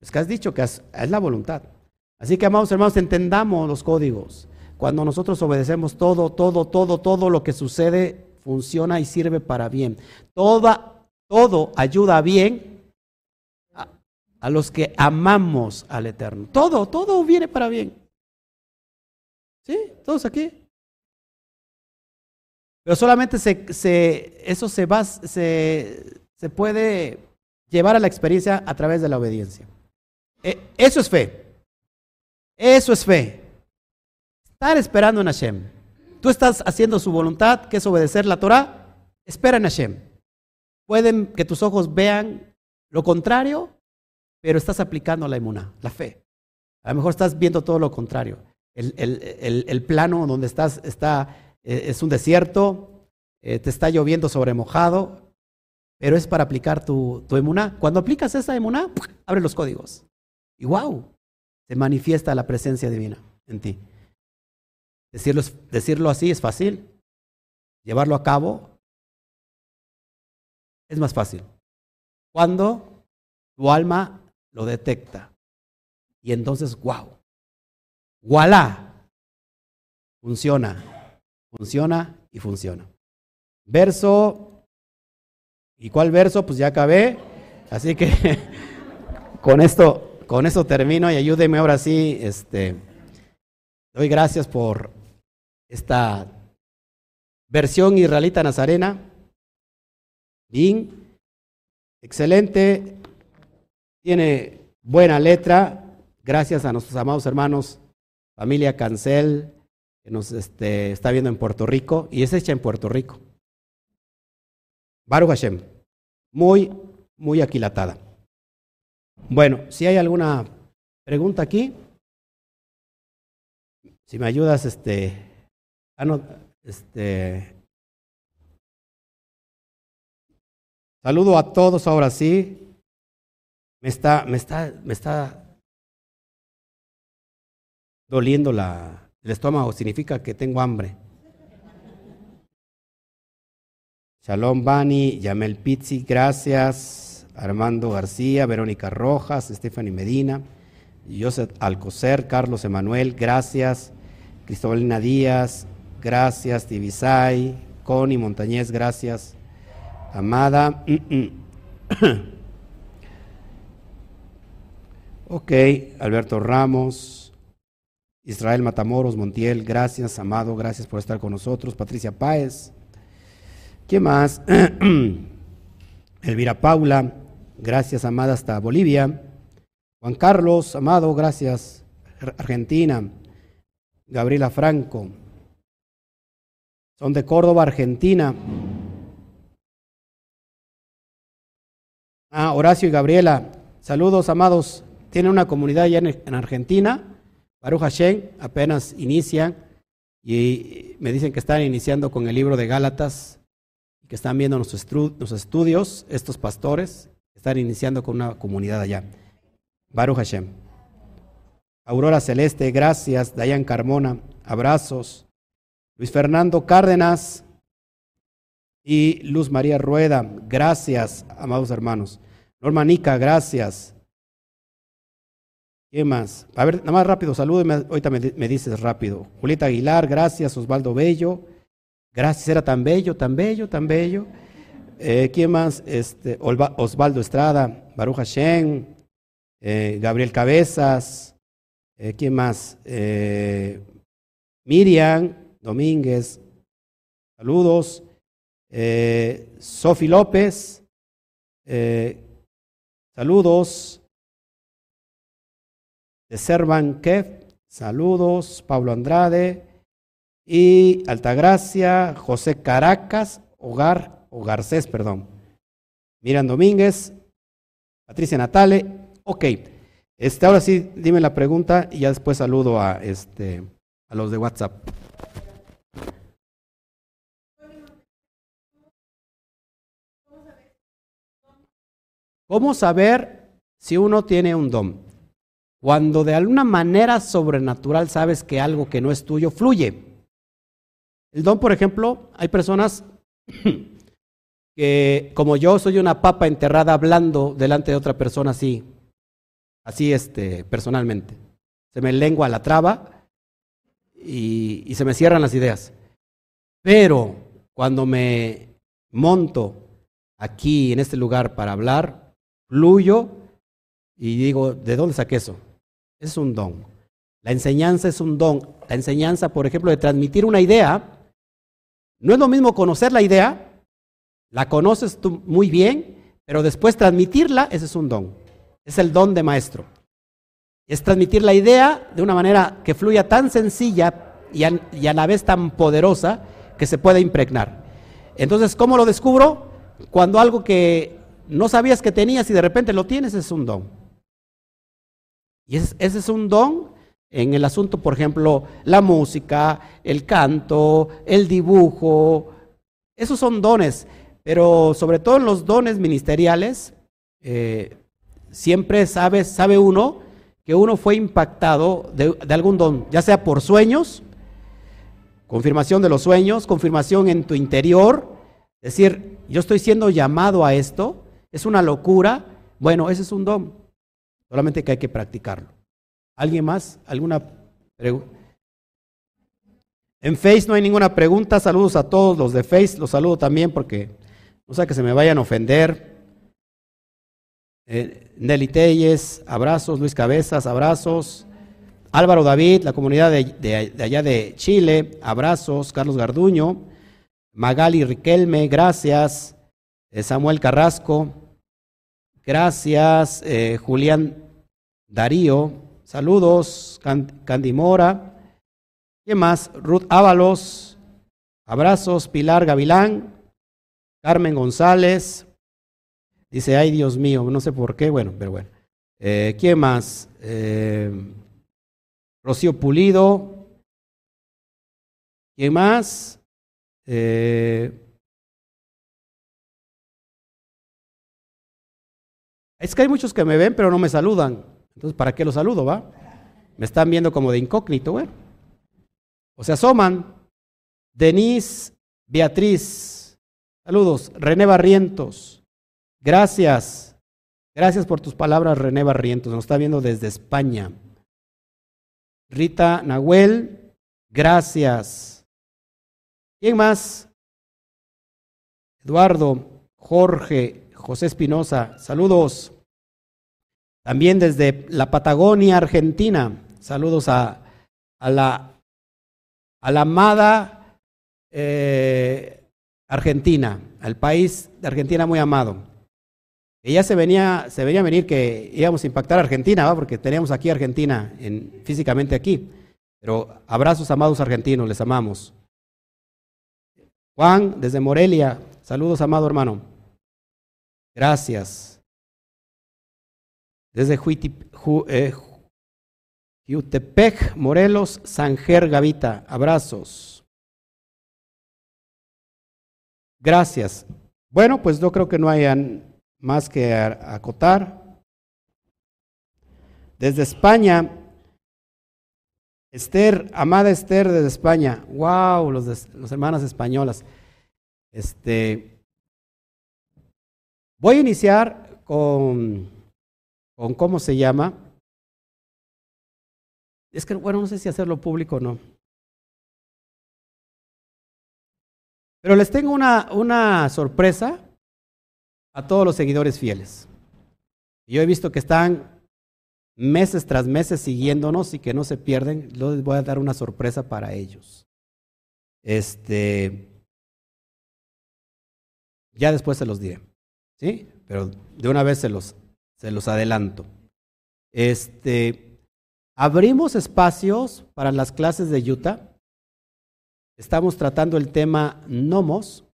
Es que has dicho que es la voluntad. Así que, amados hermanos, entendamos los códigos. Cuando nosotros obedecemos todo, todo, todo, todo lo que sucede funciona y sirve para bien. Toda, todo ayuda bien a, los que amamos al Eterno. Todo, todo viene para bien. ¿Sí? Todos aquí. Pero solamente se, eso se, va, se puede llevar a la experiencia a través de la obediencia. Eh, eso es fe. Eso es fe. Estar esperando en Hashem. Tú estás haciendo su voluntad, que es obedecer la Torah. Espera en Hashem. Pueden que tus ojos vean lo contrario, pero estás aplicando la inmuna, la fe. A lo mejor estás viendo todo lo contrario. El, el, el, plano donde estás está, eh, es un desierto, eh, te está lloviendo sobre mojado, pero es para aplicar tu, tu emuná. Cuando aplicas esa emuná, abre los códigos. Y wow, se manifiesta la presencia divina en ti. Decirlo, decirlo así es fácil. Llevarlo a cabo es más fácil. Cuando tu alma lo detecta. Y entonces, wow. Voilà. Funciona. Funciona y funciona. Verso. ¿Y cuál verso? Pues ya acabé. Así que con esto con eso termino y ayúdeme ahora sí. Este, doy gracias por esta versión israelita nazarena. Bien, excelente, tiene buena letra. Gracias a nuestros amados hermanos, familia Cancel, que nos este, está viendo en Puerto Rico y es hecha en Puerto Rico. Baruch Hashem, muy, muy aquilatada. Bueno, si hay alguna pregunta aquí, si me ayudas, este, este, saludo a todos ahora sí. Me está, me está, me está doliendo la, el estómago, significa que tengo hambre. Shalom Bani, Yamel Pizzi, gracias. Armando García, Verónica Rojas, Stephanie Medina, Joseph Alcocer, Carlos Emanuel, gracias. Cristobalina Díaz, gracias. Divisay, Connie Montañez, gracias. Amada. ok, Alberto Ramos, Israel Matamoros, Montiel, gracias. Amado, gracias por estar con nosotros. Patricia Páez. ¿Qué más? Elvira Paula, Gracias, amada, hasta Bolivia. Juan Carlos, amado, gracias. Argentina. Gabriela Franco. Son de Córdoba, Argentina. Ah, Horacio y Gabriela. Saludos, amados. Tienen una comunidad ya en, Argentina. Baruch Hashem, apenas inician. Y me dicen que están iniciando con el libro de Gálatas. Que están viendo nuestros estudios, estos pastores estar iniciando con una comunidad allá. Baruch Hashem. Aurora Celeste, gracias. Dayan Carmona, abrazos. Luis Fernando Cárdenas y Luz María Rueda, gracias, amados hermanos. Norma Nica, gracias. ¿Qué más? A ver, nada más rápido, salúdeme, ahorita me, me dices rápido. Julieta Aguilar, gracias. Osvaldo Bello, gracias, era tan bello, tan bello, tan bello. Eh, ¿Quién más? Este, Osvaldo Estrada, Baruch Hashem, eh, Gabriel Cabezas, eh, ¿quién más? Miriam Domínguez, saludos. Eh, Sofi López, eh, saludos. De Servan Kev, saludos. Pablo Andrade y Altagracia, José Caracas, Hogar, o Garcés, perdón. Miriam Domínguez, Patricia Natale, ok. Este, ahora sí, dime la pregunta y ya después saludo a, este, a los de WhatsApp. ¿Cómo saber si uno tiene un don? Cuando de alguna manera sobrenatural sabes que algo que no es tuyo fluye. El don, por ejemplo, hay personas que como yo soy una papa enterrada hablando delante de otra persona así, así este, personalmente. Se me lengua la traba y, y se me cierran las ideas. Pero cuando me monto aquí en este lugar para hablar, fluyo y digo, ¿de dónde saqué eso? Es un don. La enseñanza es un don. La enseñanza, por ejemplo, de transmitir una idea, no es lo mismo conocer la idea, la conoces tú muy bien, pero después transmitirla, ese es un don. Es el don de maestro. Es transmitir la idea de una manera que fluya tan sencilla y a, la vez tan poderosa que se pueda impregnar. Entonces, ¿cómo lo descubro? Cuando algo que no sabías que tenías y de repente lo tienes, es un don. Y ese es un don en el asunto, por ejemplo, la música, el canto, el dibujo. Esos son dones, pero sobre todo en los dones ministeriales, eh, siempre sabe, sabe uno que uno fue impactado de, de algún don, ya sea por sueños, confirmación de los sueños, confirmación en tu interior, es decir, yo estoy siendo llamado a esto, es una locura, bueno, ese es un don, solamente que hay que practicarlo. ¿Alguien más? ¿Alguna pregunta? En Face no hay ninguna pregunta. Saludos a todos los de Face. Los saludo también porque no sé que se me vayan a ofender. Eh, Nelly Telles, abrazos. Luis Cabezas, abrazos. Álvaro David, la comunidad de, allá de Chile, abrazos. Carlos Garduño. Magali Riquelme, gracias. Eh, Samuel Carrasco, gracias. Eh, Julián Darío, Saludos, Candy Mora. ¿Quién más? Ruth Ábalos. Abrazos, Pilar Gavilán. Carmen González. Dice, ay Dios mío, no sé por qué, bueno, pero bueno. Eh, ¿Quién más? Rocío Pulido. ¿Quién más? Es que hay muchos que me ven, pero no me saludan. Entonces, ¿para qué lo saludo, va? Me están viendo como de incógnito, güey. O se asoman. Denise Beatriz. Saludos. René Barrientos. Gracias. Gracias por tus palabras, René Barrientos. Nos está viendo desde España. Rita Nahuel. Gracias. ¿Quién más? Eduardo, Jorge, José Espinosa. Saludos. También desde la Patagonia, Argentina. Saludos a, la, a la amada eh, Argentina, al país de Argentina muy amado. Ella se venía, se venía a venir que íbamos a impactar a Argentina, porque teníamos aquí Argentina, en, físicamente aquí. Pero abrazos amados argentinos, les amamos. Juan, desde Morelia, saludos amado hermano. Gracias. Desde eh, Jutepec, Morelos, Sanger, Gavita. Abrazos. Gracias. Bueno, pues yo creo que no hayan más que acotar. Desde España, Esther, amada Esther desde España. Wow, los, los hermanas españolas. Este, voy a iniciar con con cómo se llama. Es que, bueno, no sé si hacerlo público o no. Pero les tengo una, una sorpresa a todos los seguidores fieles. Yo he visto que están meses tras meses siguiéndonos y que no se pierden. les voy a dar una sorpresa para ellos. Este, Ya después se los diré. ¿Sí? Pero de una vez se los, se los adelanto. Este, abrimos espacios para las clases de Utah. Estamos tratando el tema nomos.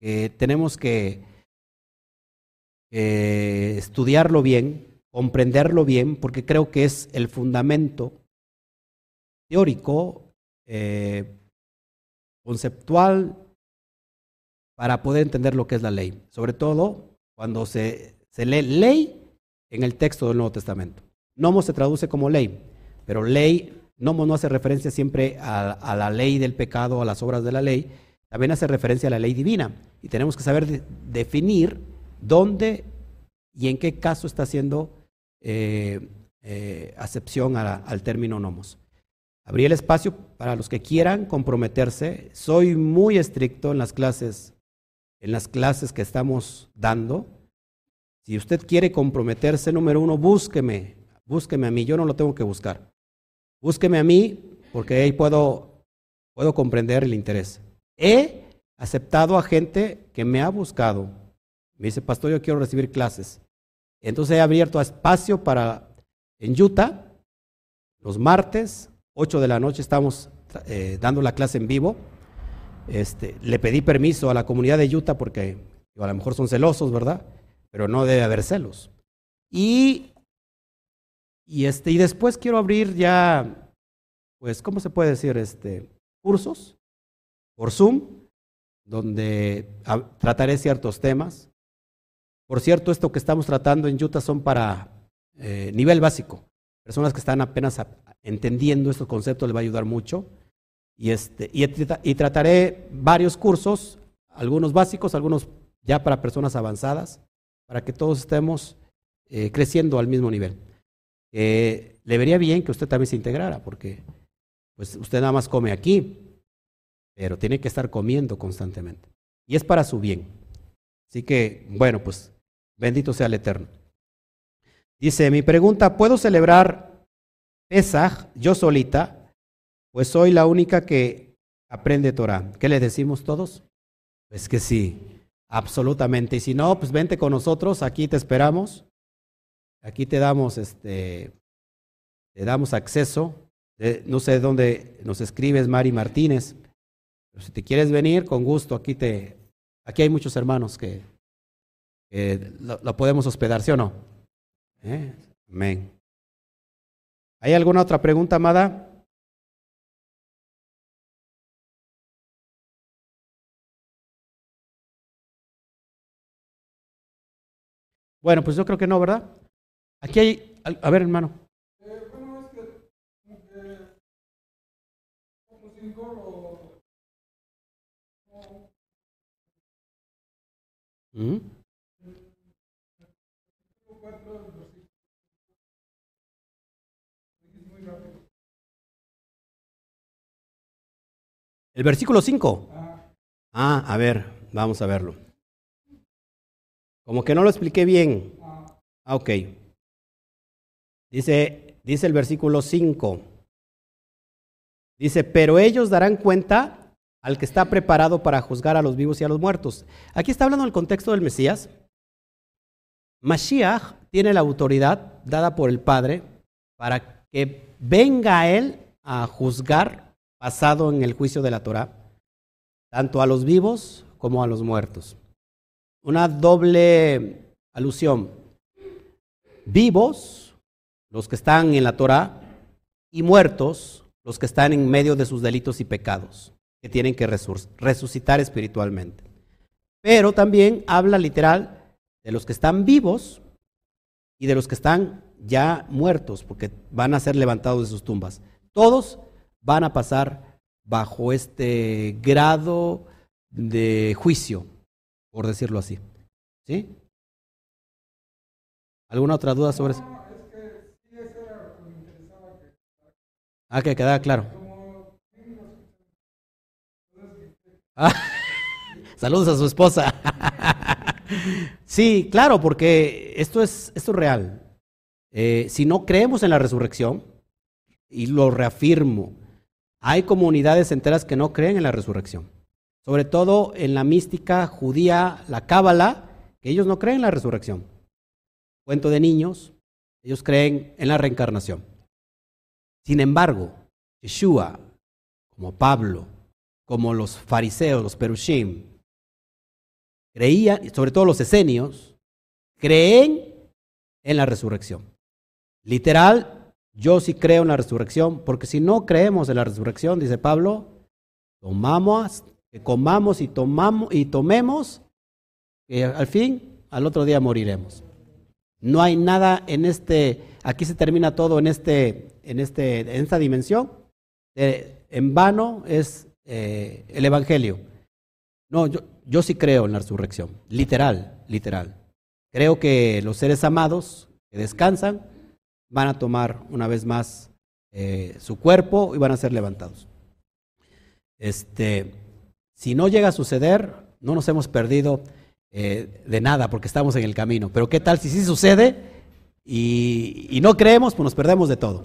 tenemos que estudiarlo bien, comprenderlo bien, porque creo que es el fundamento teórico, eh, conceptual, para poder entender lo que es la ley. Sobre todo cuando se, lee ley en el texto del Nuevo Testamento. Nomo se traduce como ley, pero ley, nomo no hace referencia siempre a, a la ley del pecado, a las obras de la ley, también hace referencia a la ley divina. Y tenemos que saber definir dónde y en qué caso está haciendo eh, eh, acepción al término nomos. Abrí el espacio para los que quieran comprometerse. Soy muy estricto en las clases, en las clases que estamos dando. Si usted quiere comprometerse, número uno, búsqueme, búsqueme a mí. Yo no lo tengo que buscar. Búsqueme a mí porque ahí puedo, puedo comprender el interés. He aceptado a gente que me ha buscado me dice, pastor, yo quiero recibir clases. Entonces he abierto espacio para, en Utah, los martes, 8 de la noche, estamos eh, dando la clase en vivo. Este, le pedí permiso a la comunidad de Utah porque a lo mejor son celosos, ¿verdad? Pero no debe haber celos. Y, y, este, y después quiero abrir ya, pues, ¿cómo se puede decir? Este, cursos por Zoom, donde trataré ciertos temas. Por cierto, esto que estamos tratando en Utah son para eh, nivel básico. Personas que están apenas entendiendo estos conceptos les va a ayudar mucho. Y, este, y, trataré varios cursos, algunos básicos, algunos ya para personas avanzadas, para que todos estemos eh, creciendo al mismo nivel. le vería bien que usted también se integrara, porque pues usted nada más come aquí, pero tiene que estar comiendo constantemente. Y es para su bien. Así que, bueno, pues Bendito sea el Eterno. Dice, mi pregunta, ¿puedo celebrar Pesach yo solita? Pues soy la única que aprende Torah. ¿Qué le decimos todos? Pues que sí, absolutamente. Y si no, pues vente con nosotros, aquí te esperamos. Aquí te damos este te damos acceso. no sé dónde nos escribes, Mari Martínez. Pero si te quieres venir, con gusto, aquí te aquí hay muchos hermanos que eh, lo, podemos hospedar, ¿sí o no? ¿Eh? Amén. ¿Hay alguna otra pregunta, amada? Bueno, pues yo creo que no, ¿verdad? Aquí hay, a ver, hermano. Bueno, es que, ¿Mm? El versículo 5. Ah, a ver, vamos a verlo. Como que no lo expliqué bien. Ah, ok. Dice, dice el versículo 5. Dice, pero ellos darán cuenta al que está preparado para juzgar a los vivos y a los muertos. Aquí está hablando el contexto del Mesías. Mashiach tiene la autoridad dada por el Padre para que venga él a juzgar basado en el juicio de la Torah, tanto a los vivos como a los muertos. Una doble alusión. Vivos, los que están en la Torah, y muertos, los que están en medio de sus delitos y pecados, que tienen que resucitar espiritualmente. Pero también habla literal de los que están vivos y de los que están ya muertos, porque van a ser levantados de sus tumbas. Todos van a pasar bajo este grado de juicio, por decirlo así. ¿Sí? ¿Alguna otra duda sobre eso? Ah, que queda claro. Ah, saludos a su esposa. sí, claro, porque esto es, esto es real. Eh, si no creemos en la resurrección, y lo reafirmo, hay comunidades enteras que no creen en la resurrección. Sobre todo en la mística judía, la cábala, que ellos no creen en la resurrección. Cuento de niños, ellos creen en la reencarnación. Sin embargo, Yeshua, como Pablo, como los fariseos, los perushim, creían, sobre todo los esenios, creen en la resurrección. Literal, yo sí creo en la resurrección, porque si no creemos en la resurrección, dice Pablo, tomamos, que comamos y tomamos y tomemos, que al fin, al otro día moriremos. No hay nada en este, aquí se termina todo en este, en este, en esta dimensión. en vano es eh, el evangelio. No, yo, yo sí creo en la resurrección, literal, literal. Creo que los seres amados que descansan van a tomar una vez más eh, su cuerpo y van a ser levantados. Este, si no llega a suceder, no nos hemos perdido eh, de nada porque estamos en el camino. Pero ¿qué tal si sí sucede y, no creemos? Pues nos perdemos de todo.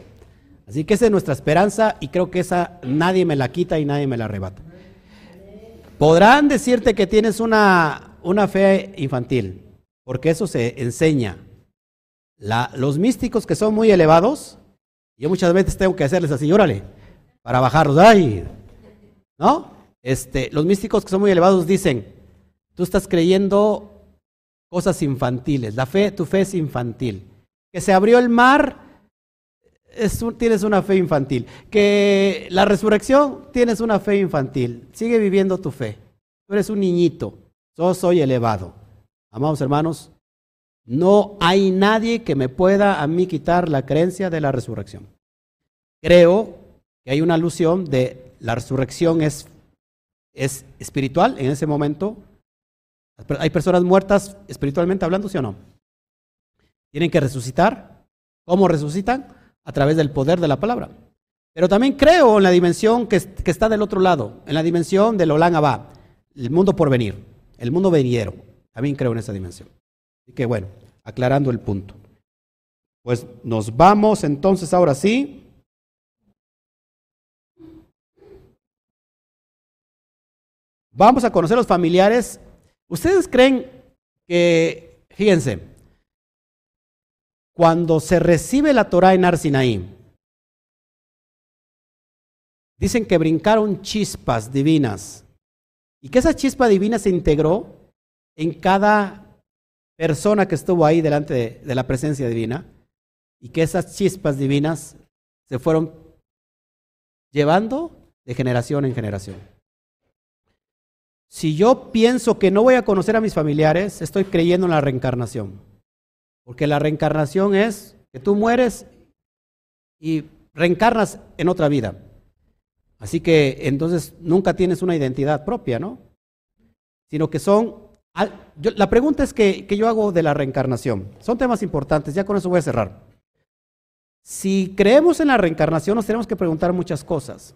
Así que esa es nuestra esperanza y creo que esa nadie me la quita y nadie me la arrebata. Podrán decirte que tienes una, fe infantil, porque eso se enseña. los místicos que son muy elevados, yo muchas veces tengo que hacerles así, órale, para bajarlos. ¡Ay! ¿No? Este, los místicos que son muy elevados dicen, Tú estás creyendo cosas infantiles. La fe, tu fe es infantil. Que se abrió el mar, tienes una fe infantil. Que la resurrección, tienes una fe infantil. Sigue viviendo tu fe. Tú eres un niñito. Yo soy elevado. Amados hermanos, no hay nadie que me pueda a mí quitar la creencia de la resurrección. Creo que hay una alusión de la resurrección es, es espiritual en ese momento, ¿Hay personas muertas espiritualmente hablando, sí o no? Tienen que resucitar. ¿Cómo resucitan? A través del poder de la palabra. Pero también creo en la dimensión que, está del otro lado, en la dimensión del Olán Abba, el mundo por venir, el mundo venidero. También creo en esa dimensión. Así que bueno, aclarando el punto. Pues nos vamos entonces ahora sí. Vamos a conocer los familiares. ¿Ustedes creen que, fíjense, cuando se recibe la Torah en Arsinaí, dicen que brincaron chispas divinas y que esa chispa divina se integró en cada persona que estuvo ahí delante de, de la presencia divina y que esas chispas divinas se fueron llevando de generación en generación. Si yo pienso que no voy a conocer a mis familiares, estoy creyendo en la reencarnación. Porque la reencarnación es que tú mueres y reencarnas en otra vida. Así que entonces nunca tienes una identidad propia, ¿no? Sino que son... la pregunta es que, que yo hago de la reencarnación. Son temas importantes, ya con eso voy a cerrar. Si creemos en la reencarnación, nos tenemos que preguntar muchas cosas.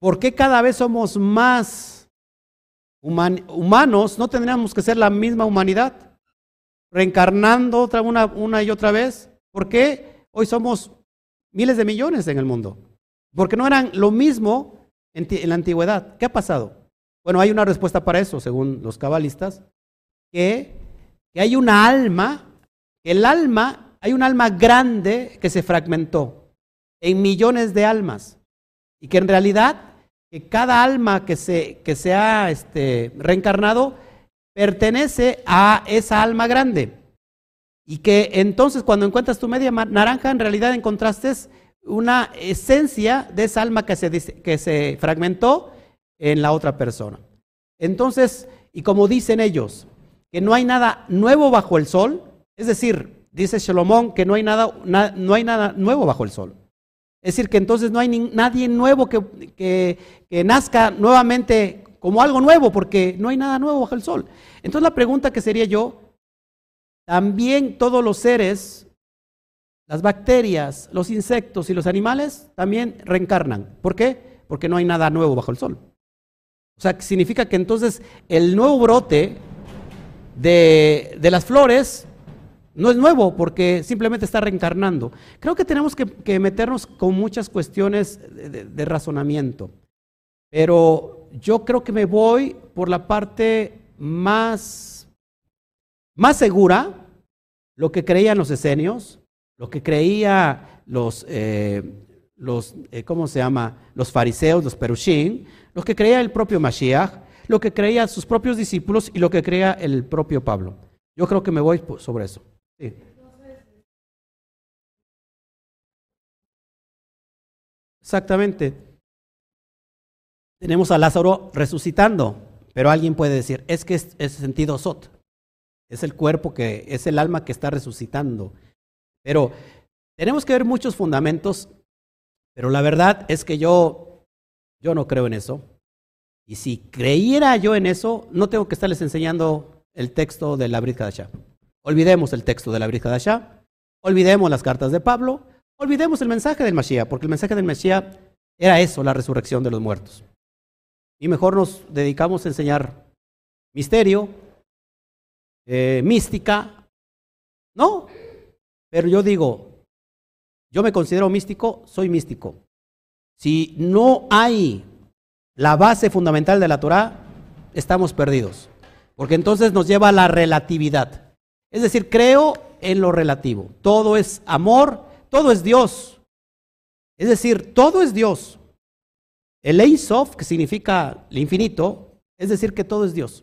¿Por qué cada vez somos más humanos, no tendríamos que ser la misma humanidad, reencarnando otra, una, una y otra vez. ¿Por qué hoy somos miles de millones en el mundo? Porque no eran lo mismo en, la antigüedad. ¿Qué ha pasado? Bueno, hay una respuesta para eso, según los cabalistas, que, que hay una alma, el alma, hay un alma grande que se fragmentó en millones de almas y que en realidad que cada alma que se, que ha este, reencarnado pertenece a esa alma grande. Y que entonces cuando encuentras tu media naranja, en realidad encontraste una esencia de esa alma que se, que se fragmentó en la otra persona. Entonces, y como dicen ellos, que no hay nada nuevo bajo el sol, es decir, dice Salomón que no hay nada, no hay nada nuevo bajo el sol. Es decir, que entonces no hay nadie nuevo que, nazca nuevamente como algo nuevo, porque no hay nada nuevo bajo el sol. Entonces la pregunta que sería yo, también todos los seres, las bacterias, los insectos y los animales, también reencarnan. ¿Por qué? Porque no hay nada nuevo bajo el sol. O sea, significa que entonces el nuevo brote de las flores no es nuevo porque simplemente está reencarnando. Creo que tenemos que, meternos con muchas cuestiones de, razonamiento. Pero yo creo que me voy por la parte más, más segura, lo que creían los esenios, lo que creía los, eh, los eh, ¿cómo se llama? Los fariseos, los perushim, lo que creía el propio Mashiach, lo que creía sus propios discípulos y lo que creía el propio Pablo. Yo creo que me voy sobre eso. Exactamente. Tenemos a Lázaro resucitando, pero alguien puede decir, es que es, sentido sot. Es el cuerpo que, es el alma que está resucitando. Pero tenemos que ver muchos fundamentos, pero la verdad es que yo, yo no creo en eso. Y si creyera yo en eso, no tengo que estarles enseñando el texto de la Brit Hadashah. Olvidemos el texto de la Brit Hadashah, olvidemos las cartas de Pablo, olvidemos el mensaje del Mashiach, porque el mensaje del Mashiach era eso, la resurrección de los muertos. Y mejor nos dedicamos a enseñar misterio, eh, mística. No, pero yo digo, yo me considero místico, soy místico. Si no hay la base fundamental de la Torah, estamos perdidos. Porque entonces nos lleva a la relatividad. Es decir, creo en lo relativo. Todo es amor, todo es Dios. Es decir, todo es Dios. El Ein Sof, que significa el infinito, es decir, que todo es Dios.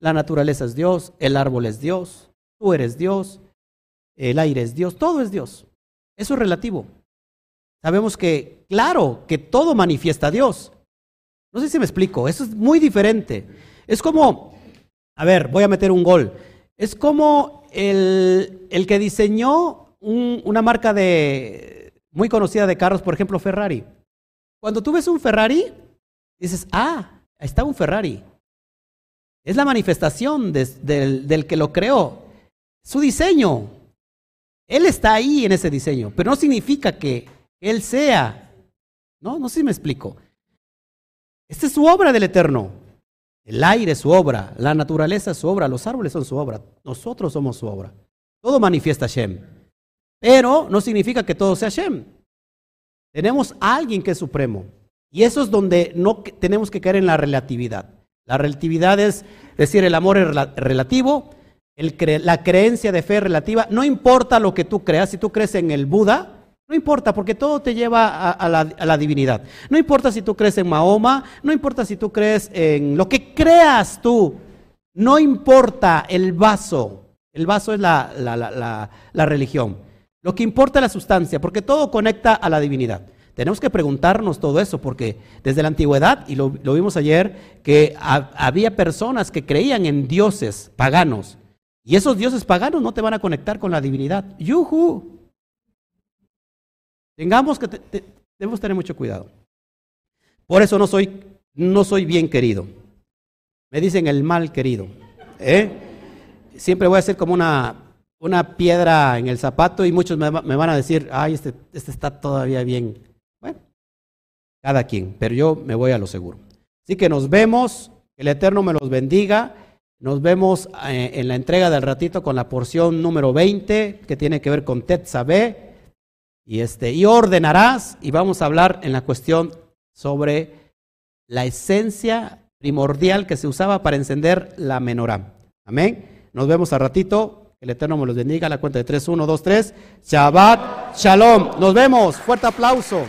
La naturaleza es Dios, el árbol es Dios, tú eres Dios, el aire es Dios, todo es Dios. Eso es relativo. Sabemos que, claro, que todo manifiesta a Dios, no sé si me explico, eso es muy diferente. Es como, a ver, voy a meter un gol. Es como el, el que diseñó una marca de, muy conocida de carros, por ejemplo, Ferrari. Cuando tú ves un Ferrari, dices, ah, está un Ferrari. Es la manifestación del, del que lo creó. Su diseño. Él está ahí en ese diseño, pero no significa que Él sea. No, no sé si me explico. Esta es su obra del Eterno. El aire es su obra, la naturaleza es su obra, los árboles son su obra, nosotros somos su obra. Todo manifiesta Shem. Pero no significa que todo sea Shem. Tenemos a alguien que es supremo. Y eso es donde no tenemos que caer en la relatividad. La relatividad es decir, el amor es relativo, la creencia de fe es relativa. No importa lo que tú creas, si tú crees en el Buda, no importa, porque todo te lleva a, la, divinidad. No importa si tú crees en Mahoma, no importa si tú crees en lo que creas tú. No importa el vaso. El vaso es la, religión. Lo que importa es la sustancia, porque todo conecta a la divinidad. Tenemos que preguntarnos todo eso, porque desde la antigüedad, y lo, vimos ayer, que había personas que creían en dioses paganos. Y esos dioses paganos no te van a conectar con la divinidad. ¡Yuhu! Tengamos que, debemos tener mucho cuidado. Por eso no soy, no soy bien querido. Me dicen el mal querido. ¿eh? Siempre voy a ser como una, una piedra en el zapato y muchos me, van a decir, ay, este, este está todavía bien. Bueno, cada quien, pero yo me voy a lo seguro. Así que nos vemos, que el Eterno me los bendiga. Nos vemos eh, en la entrega del ratito con la porción número 20 que tiene que ver con Tetzabé. Y, este, y ordenarás, y vamos a hablar en la cuestión sobre la esencia primordial que se usaba para encender la menorá. Amén. Nos vemos a ratito. El Eterno me los bendiga. La cuenta de 3, 1, 2, 3. Shabbat Shalom. Nos vemos. Fuerte aplauso.